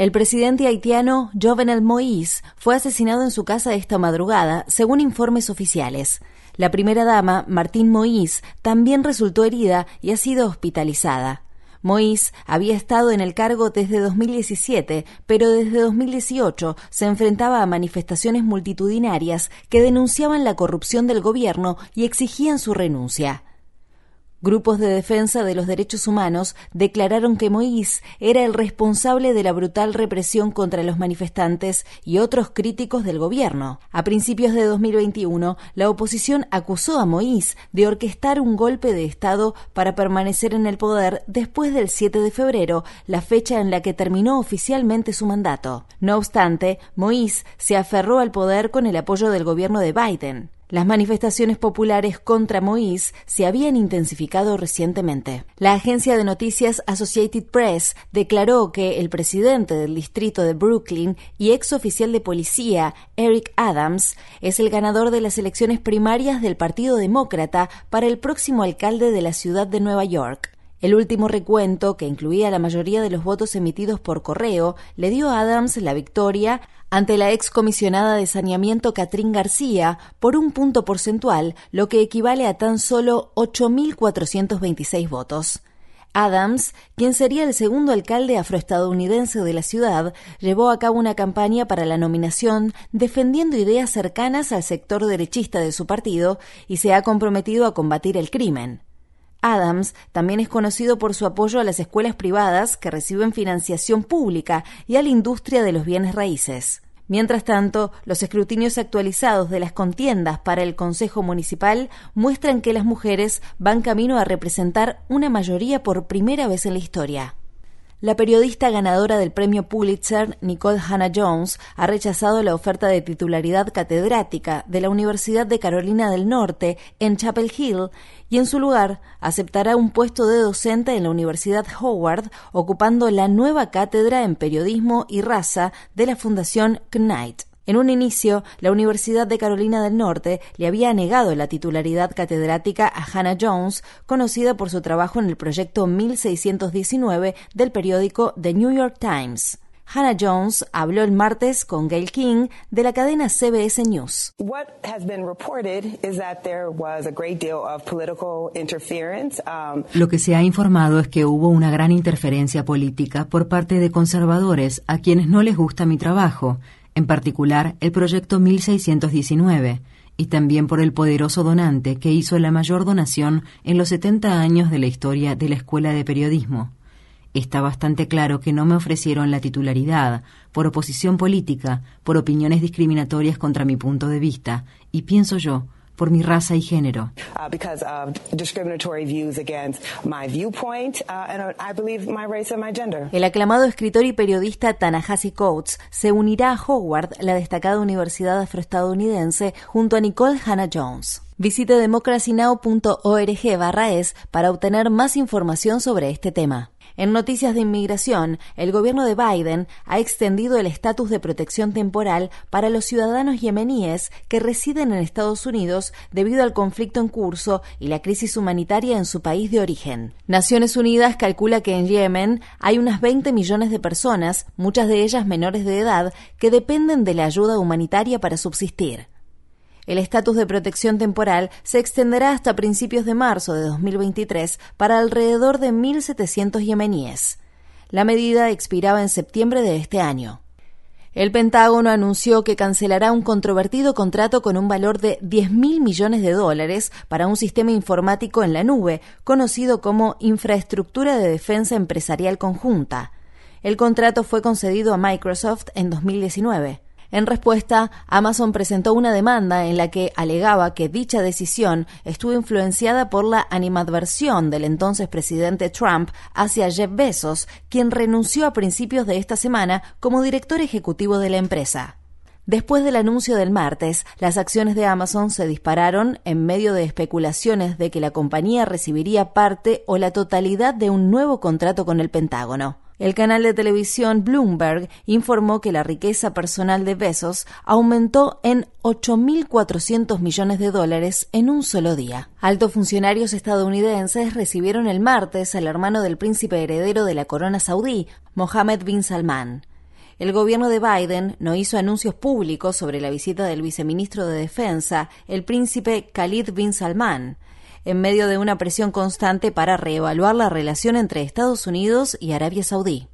El presidente haitiano Jovenel Moïse fue asesinado en su casa esta madrugada, según informes oficiales. La primera dama, Martín Moïse, también resultó herida y ha sido hospitalizada. Moïse había estado en el cargo desde 2017, pero desde 2018 se enfrentaba a manifestaciones multitudinarias que denunciaban la corrupción del gobierno y exigían su renuncia. Grupos de defensa de los derechos humanos declararon que Moïse era el responsable de la brutal represión contra los manifestantes y otros críticos del gobierno. A principios de 2021, la oposición acusó a Moïse de orquestar un golpe de Estado para permanecer en el poder después del 7 de febrero, la fecha en la que terminó oficialmente su mandato. No obstante, Moïse se aferró al poder con el apoyo del gobierno de Biden. Las manifestaciones populares contra Moïse se habían intensificado recientemente. La agencia de noticias Associated Press declaró que el presidente del distrito de Brooklyn y ex oficial de policía, Eric Adams, es el ganador de las elecciones primarias del Partido Demócrata para el próximo alcalde de la ciudad de Nueva York. El último recuento, que incluía la mayoría de los votos emitidos por correo, le dio a Adams la victoria ante la ex comisionada de saneamiento Catrín García por un punto porcentual, lo que equivale a tan solo 8.426 votos. Adams, quien sería el segundo alcalde afroestadounidense de la ciudad, llevó a cabo una campaña para la nominación defendiendo ideas cercanas al sector derechista de su partido y se ha comprometido a combatir el crimen. Adams también es conocido por su apoyo a las escuelas privadas que reciben financiación pública y a la industria de los bienes raíces. Mientras tanto, los escrutinios actualizados de las contiendas para el Consejo Municipal muestran que las mujeres van camino a representar una mayoría por primera vez en la historia. La periodista ganadora del premio Pulitzer, Nicole Hannah Jones, ha rechazado la oferta de titularidad catedrática de la Universidad de Carolina del Norte en Chapel Hill y en su lugar aceptará un puesto de docente en la Universidad Howard, ocupando la nueva cátedra en periodismo y raza de la Fundación Knight. En un inicio, la Universidad de Carolina del Norte le había negado la titularidad catedrática a Hannah Jones, conocida por su trabajo en el proyecto 1619 del periódico The New York Times. Hannah Jones habló el martes con Gail King de la cadena CBS News.
Lo que se ha informado es que hubo una gran interferencia política por parte de conservadores a quienes no les gusta mi trabajo en particular el proyecto 1619, y también por el poderoso donante que hizo la mayor donación en los 70 años de la historia de la Escuela de Periodismo. Está bastante claro que no me ofrecieron la titularidad por oposición política, por opiniones discriminatorias contra mi punto de vista, y pienso yo, por mi raza y género.
El aclamado escritor y periodista Tanahasi Coates se unirá a Howard, la destacada universidad afroestadounidense, junto a Nicole Hannah Jones. Visite democracynow.org es para obtener más información sobre este tema. En noticias de inmigración, el gobierno de Biden ha extendido el estatus de protección temporal para los ciudadanos yemeníes que residen en Estados Unidos debido al conflicto en curso y la crisis humanitaria en su país de origen. Naciones Unidas calcula que en Yemen hay unas 20 millones de personas, muchas de ellas menores de edad, que dependen de la ayuda humanitaria para subsistir. El estatus de protección temporal se extenderá hasta principios de marzo de 2023 para alrededor de 1.700 yemeníes. La medida expiraba en septiembre de este año. El Pentágono anunció que cancelará un controvertido contrato con un valor de 10.000 millones de dólares para un sistema informático en la nube, conocido como Infraestructura de Defensa Empresarial Conjunta. El contrato fue concedido a Microsoft en 2019. En respuesta, Amazon presentó una demanda en la que alegaba que dicha decisión estuvo influenciada por la animadversión del entonces presidente Trump hacia Jeff Bezos, quien renunció a principios de esta semana como director ejecutivo de la empresa. Después del anuncio del martes, las acciones de Amazon se dispararon en medio de especulaciones de que la compañía recibiría parte o la totalidad de un nuevo contrato con el Pentágono. El canal de televisión Bloomberg informó que la riqueza personal de Bezos aumentó en 8.400 millones de dólares en un solo día. Altos funcionarios estadounidenses recibieron el martes al hermano del príncipe heredero de la corona saudí, Mohammed bin Salman. El gobierno de Biden no hizo anuncios públicos sobre la visita del viceministro de Defensa, el príncipe Khalid bin Salman en medio de una presión constante para reevaluar la relación entre Estados Unidos y Arabia Saudí.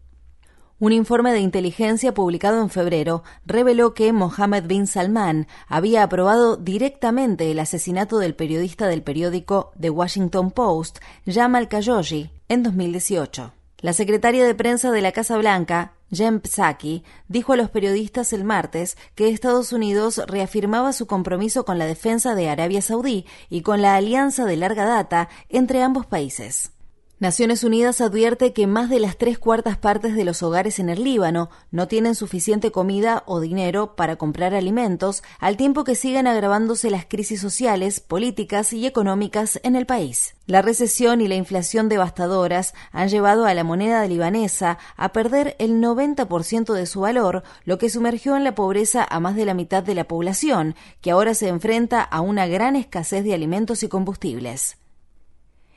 Un informe de inteligencia publicado en febrero reveló que Mohammed bin Salman había aprobado directamente el asesinato del periodista del periódico The Washington Post, Jamal Khashoggi, en 2018. La secretaria de prensa de la Casa Blanca, Jen Psaki, dijo a los periodistas el martes que Estados Unidos reafirmaba su compromiso con la defensa de Arabia Saudí y con la alianza de larga data entre ambos países. Naciones Unidas advierte que más de las tres cuartas partes de los hogares en el Líbano no tienen suficiente comida o dinero para comprar alimentos, al tiempo que sigan agravándose las crisis sociales, políticas y económicas en el país. La recesión y la inflación devastadoras han llevado a la moneda libanesa a perder el 90% de su valor, lo que sumergió en la pobreza a más de la mitad de la población, que ahora se enfrenta a una gran escasez de alimentos y combustibles.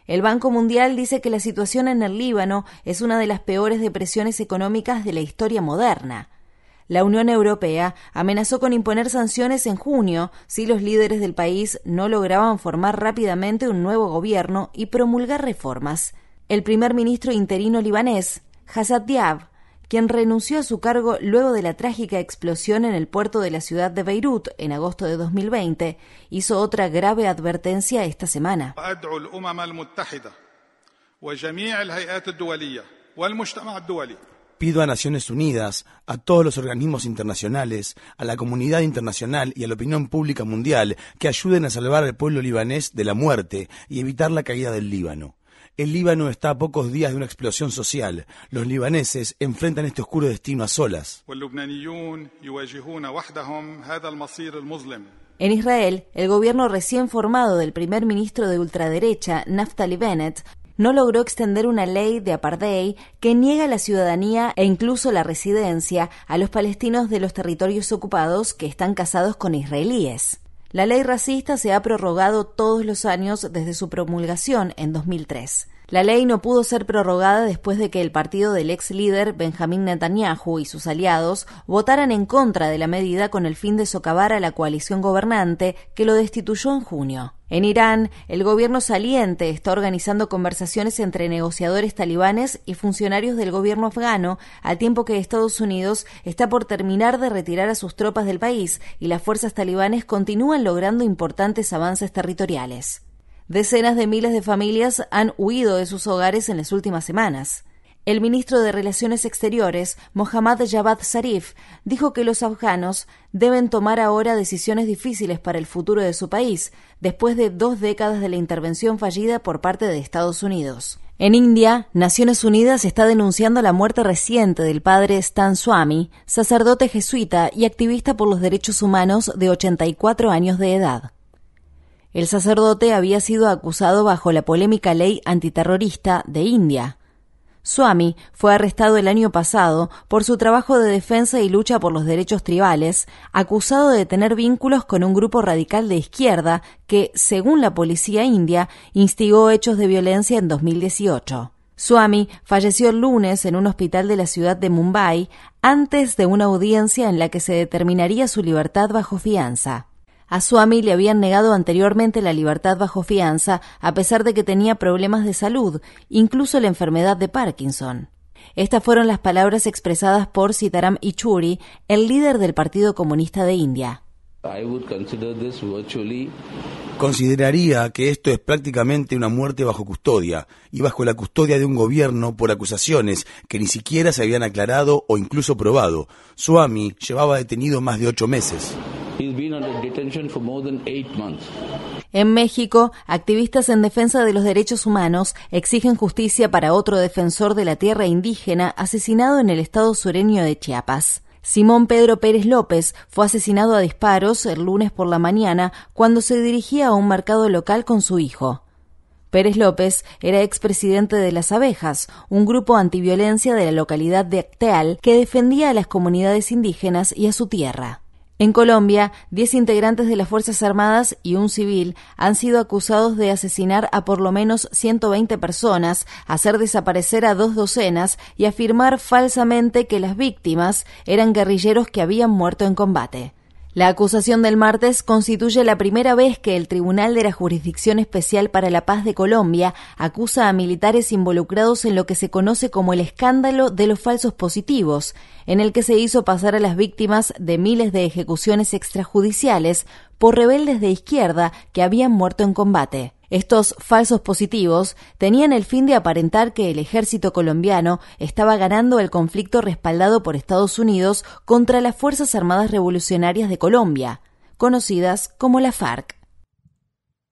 El Banco Mundial dice que la situación en el Líbano es una de las peores depresiones económicas de la historia moderna. La Unión Europea amenazó con imponer sanciones en junio si los líderes del país no lograban formar rápidamente un nuevo gobierno y promulgar reformas. El primer ministro interino libanés, Hassad Diab, quien renunció a su cargo luego de la trágica explosión en el puerto de la ciudad de Beirut en agosto de 2020, hizo otra grave advertencia esta semana.
Pido a Naciones Unidas, a todos los organismos internacionales, a la comunidad internacional y a la opinión pública mundial que ayuden a salvar al pueblo libanés de la muerte y evitar la caída del Líbano. El Líbano está a pocos días de una explosión social. Los libaneses enfrentan este oscuro destino a solas.
En Israel, el gobierno recién formado del primer ministro de ultraderecha, Naftali Bennett, no logró extender una ley de apartheid que niega la ciudadanía e incluso la residencia a los palestinos de los territorios ocupados que están casados con israelíes. La ley racista se ha prorrogado todos los años desde su promulgación en 2003. La ley no pudo ser prorrogada después de que el partido del ex líder Benjamín Netanyahu y sus aliados votaran en contra de la medida con el fin de socavar a la coalición gobernante que lo destituyó en junio. En Irán, el gobierno saliente está organizando conversaciones entre negociadores talibanes y funcionarios del gobierno afgano, al tiempo que Estados Unidos está por terminar de retirar a sus tropas del país y las fuerzas talibanes continúan logrando importantes avances territoriales. Decenas de miles de familias han huido de sus hogares en las últimas semanas. El ministro de Relaciones Exteriores, Mohammad Javad Zarif, dijo que los afganos deben tomar ahora decisiones difíciles para el futuro de su país, después de dos décadas de la intervención fallida por parte de Estados Unidos. En India, Naciones Unidas está denunciando la muerte reciente del padre Stan Swami, sacerdote jesuita y activista por los derechos humanos de 84 años de edad. El sacerdote había sido acusado bajo la polémica ley antiterrorista de India. Swami fue arrestado el año pasado por su trabajo de defensa y lucha por los derechos tribales, acusado de tener vínculos con un grupo radical de izquierda que, según la policía india, instigó hechos de violencia en 2018. Swami falleció el lunes en un hospital de la ciudad de Mumbai antes de una audiencia en la que se determinaría su libertad bajo fianza. A Swami le habían negado anteriormente la libertad bajo fianza a pesar de que tenía problemas de salud, incluso la enfermedad de Parkinson. Estas fueron las palabras expresadas por Sitaram Ichuri, el líder del Partido Comunista de India.
Consideraría que esto es prácticamente una muerte bajo custodia y bajo la custodia de un gobierno por acusaciones que ni siquiera se habían aclarado o incluso probado. Swami llevaba detenido más de ocho meses.
En México, activistas en defensa de los derechos humanos exigen justicia para otro defensor de la tierra indígena asesinado en el estado sureño de Chiapas. Simón Pedro Pérez López fue asesinado a disparos el lunes por la mañana cuando se dirigía a un mercado local con su hijo. Pérez López era expresidente de Las Abejas, un grupo antiviolencia de la localidad de Acteal que defendía a las comunidades indígenas y a su tierra. En Colombia, 10 integrantes de las Fuerzas Armadas y un civil han sido acusados de asesinar a por lo menos 120 personas, hacer desaparecer a dos docenas y afirmar falsamente que las víctimas eran guerrilleros que habían muerto en combate. La acusación del martes constituye la primera vez que el Tribunal de la Jurisdicción Especial para la Paz de Colombia acusa a militares involucrados en lo que se conoce como el escándalo de los falsos positivos, en el que se hizo pasar a las víctimas de miles de ejecuciones extrajudiciales por rebeldes de izquierda que habían muerto en combate. Estos falsos positivos tenían el fin de aparentar que el ejército colombiano estaba ganando el conflicto respaldado por Estados Unidos contra las Fuerzas Armadas Revolucionarias de Colombia, conocidas como la FARC.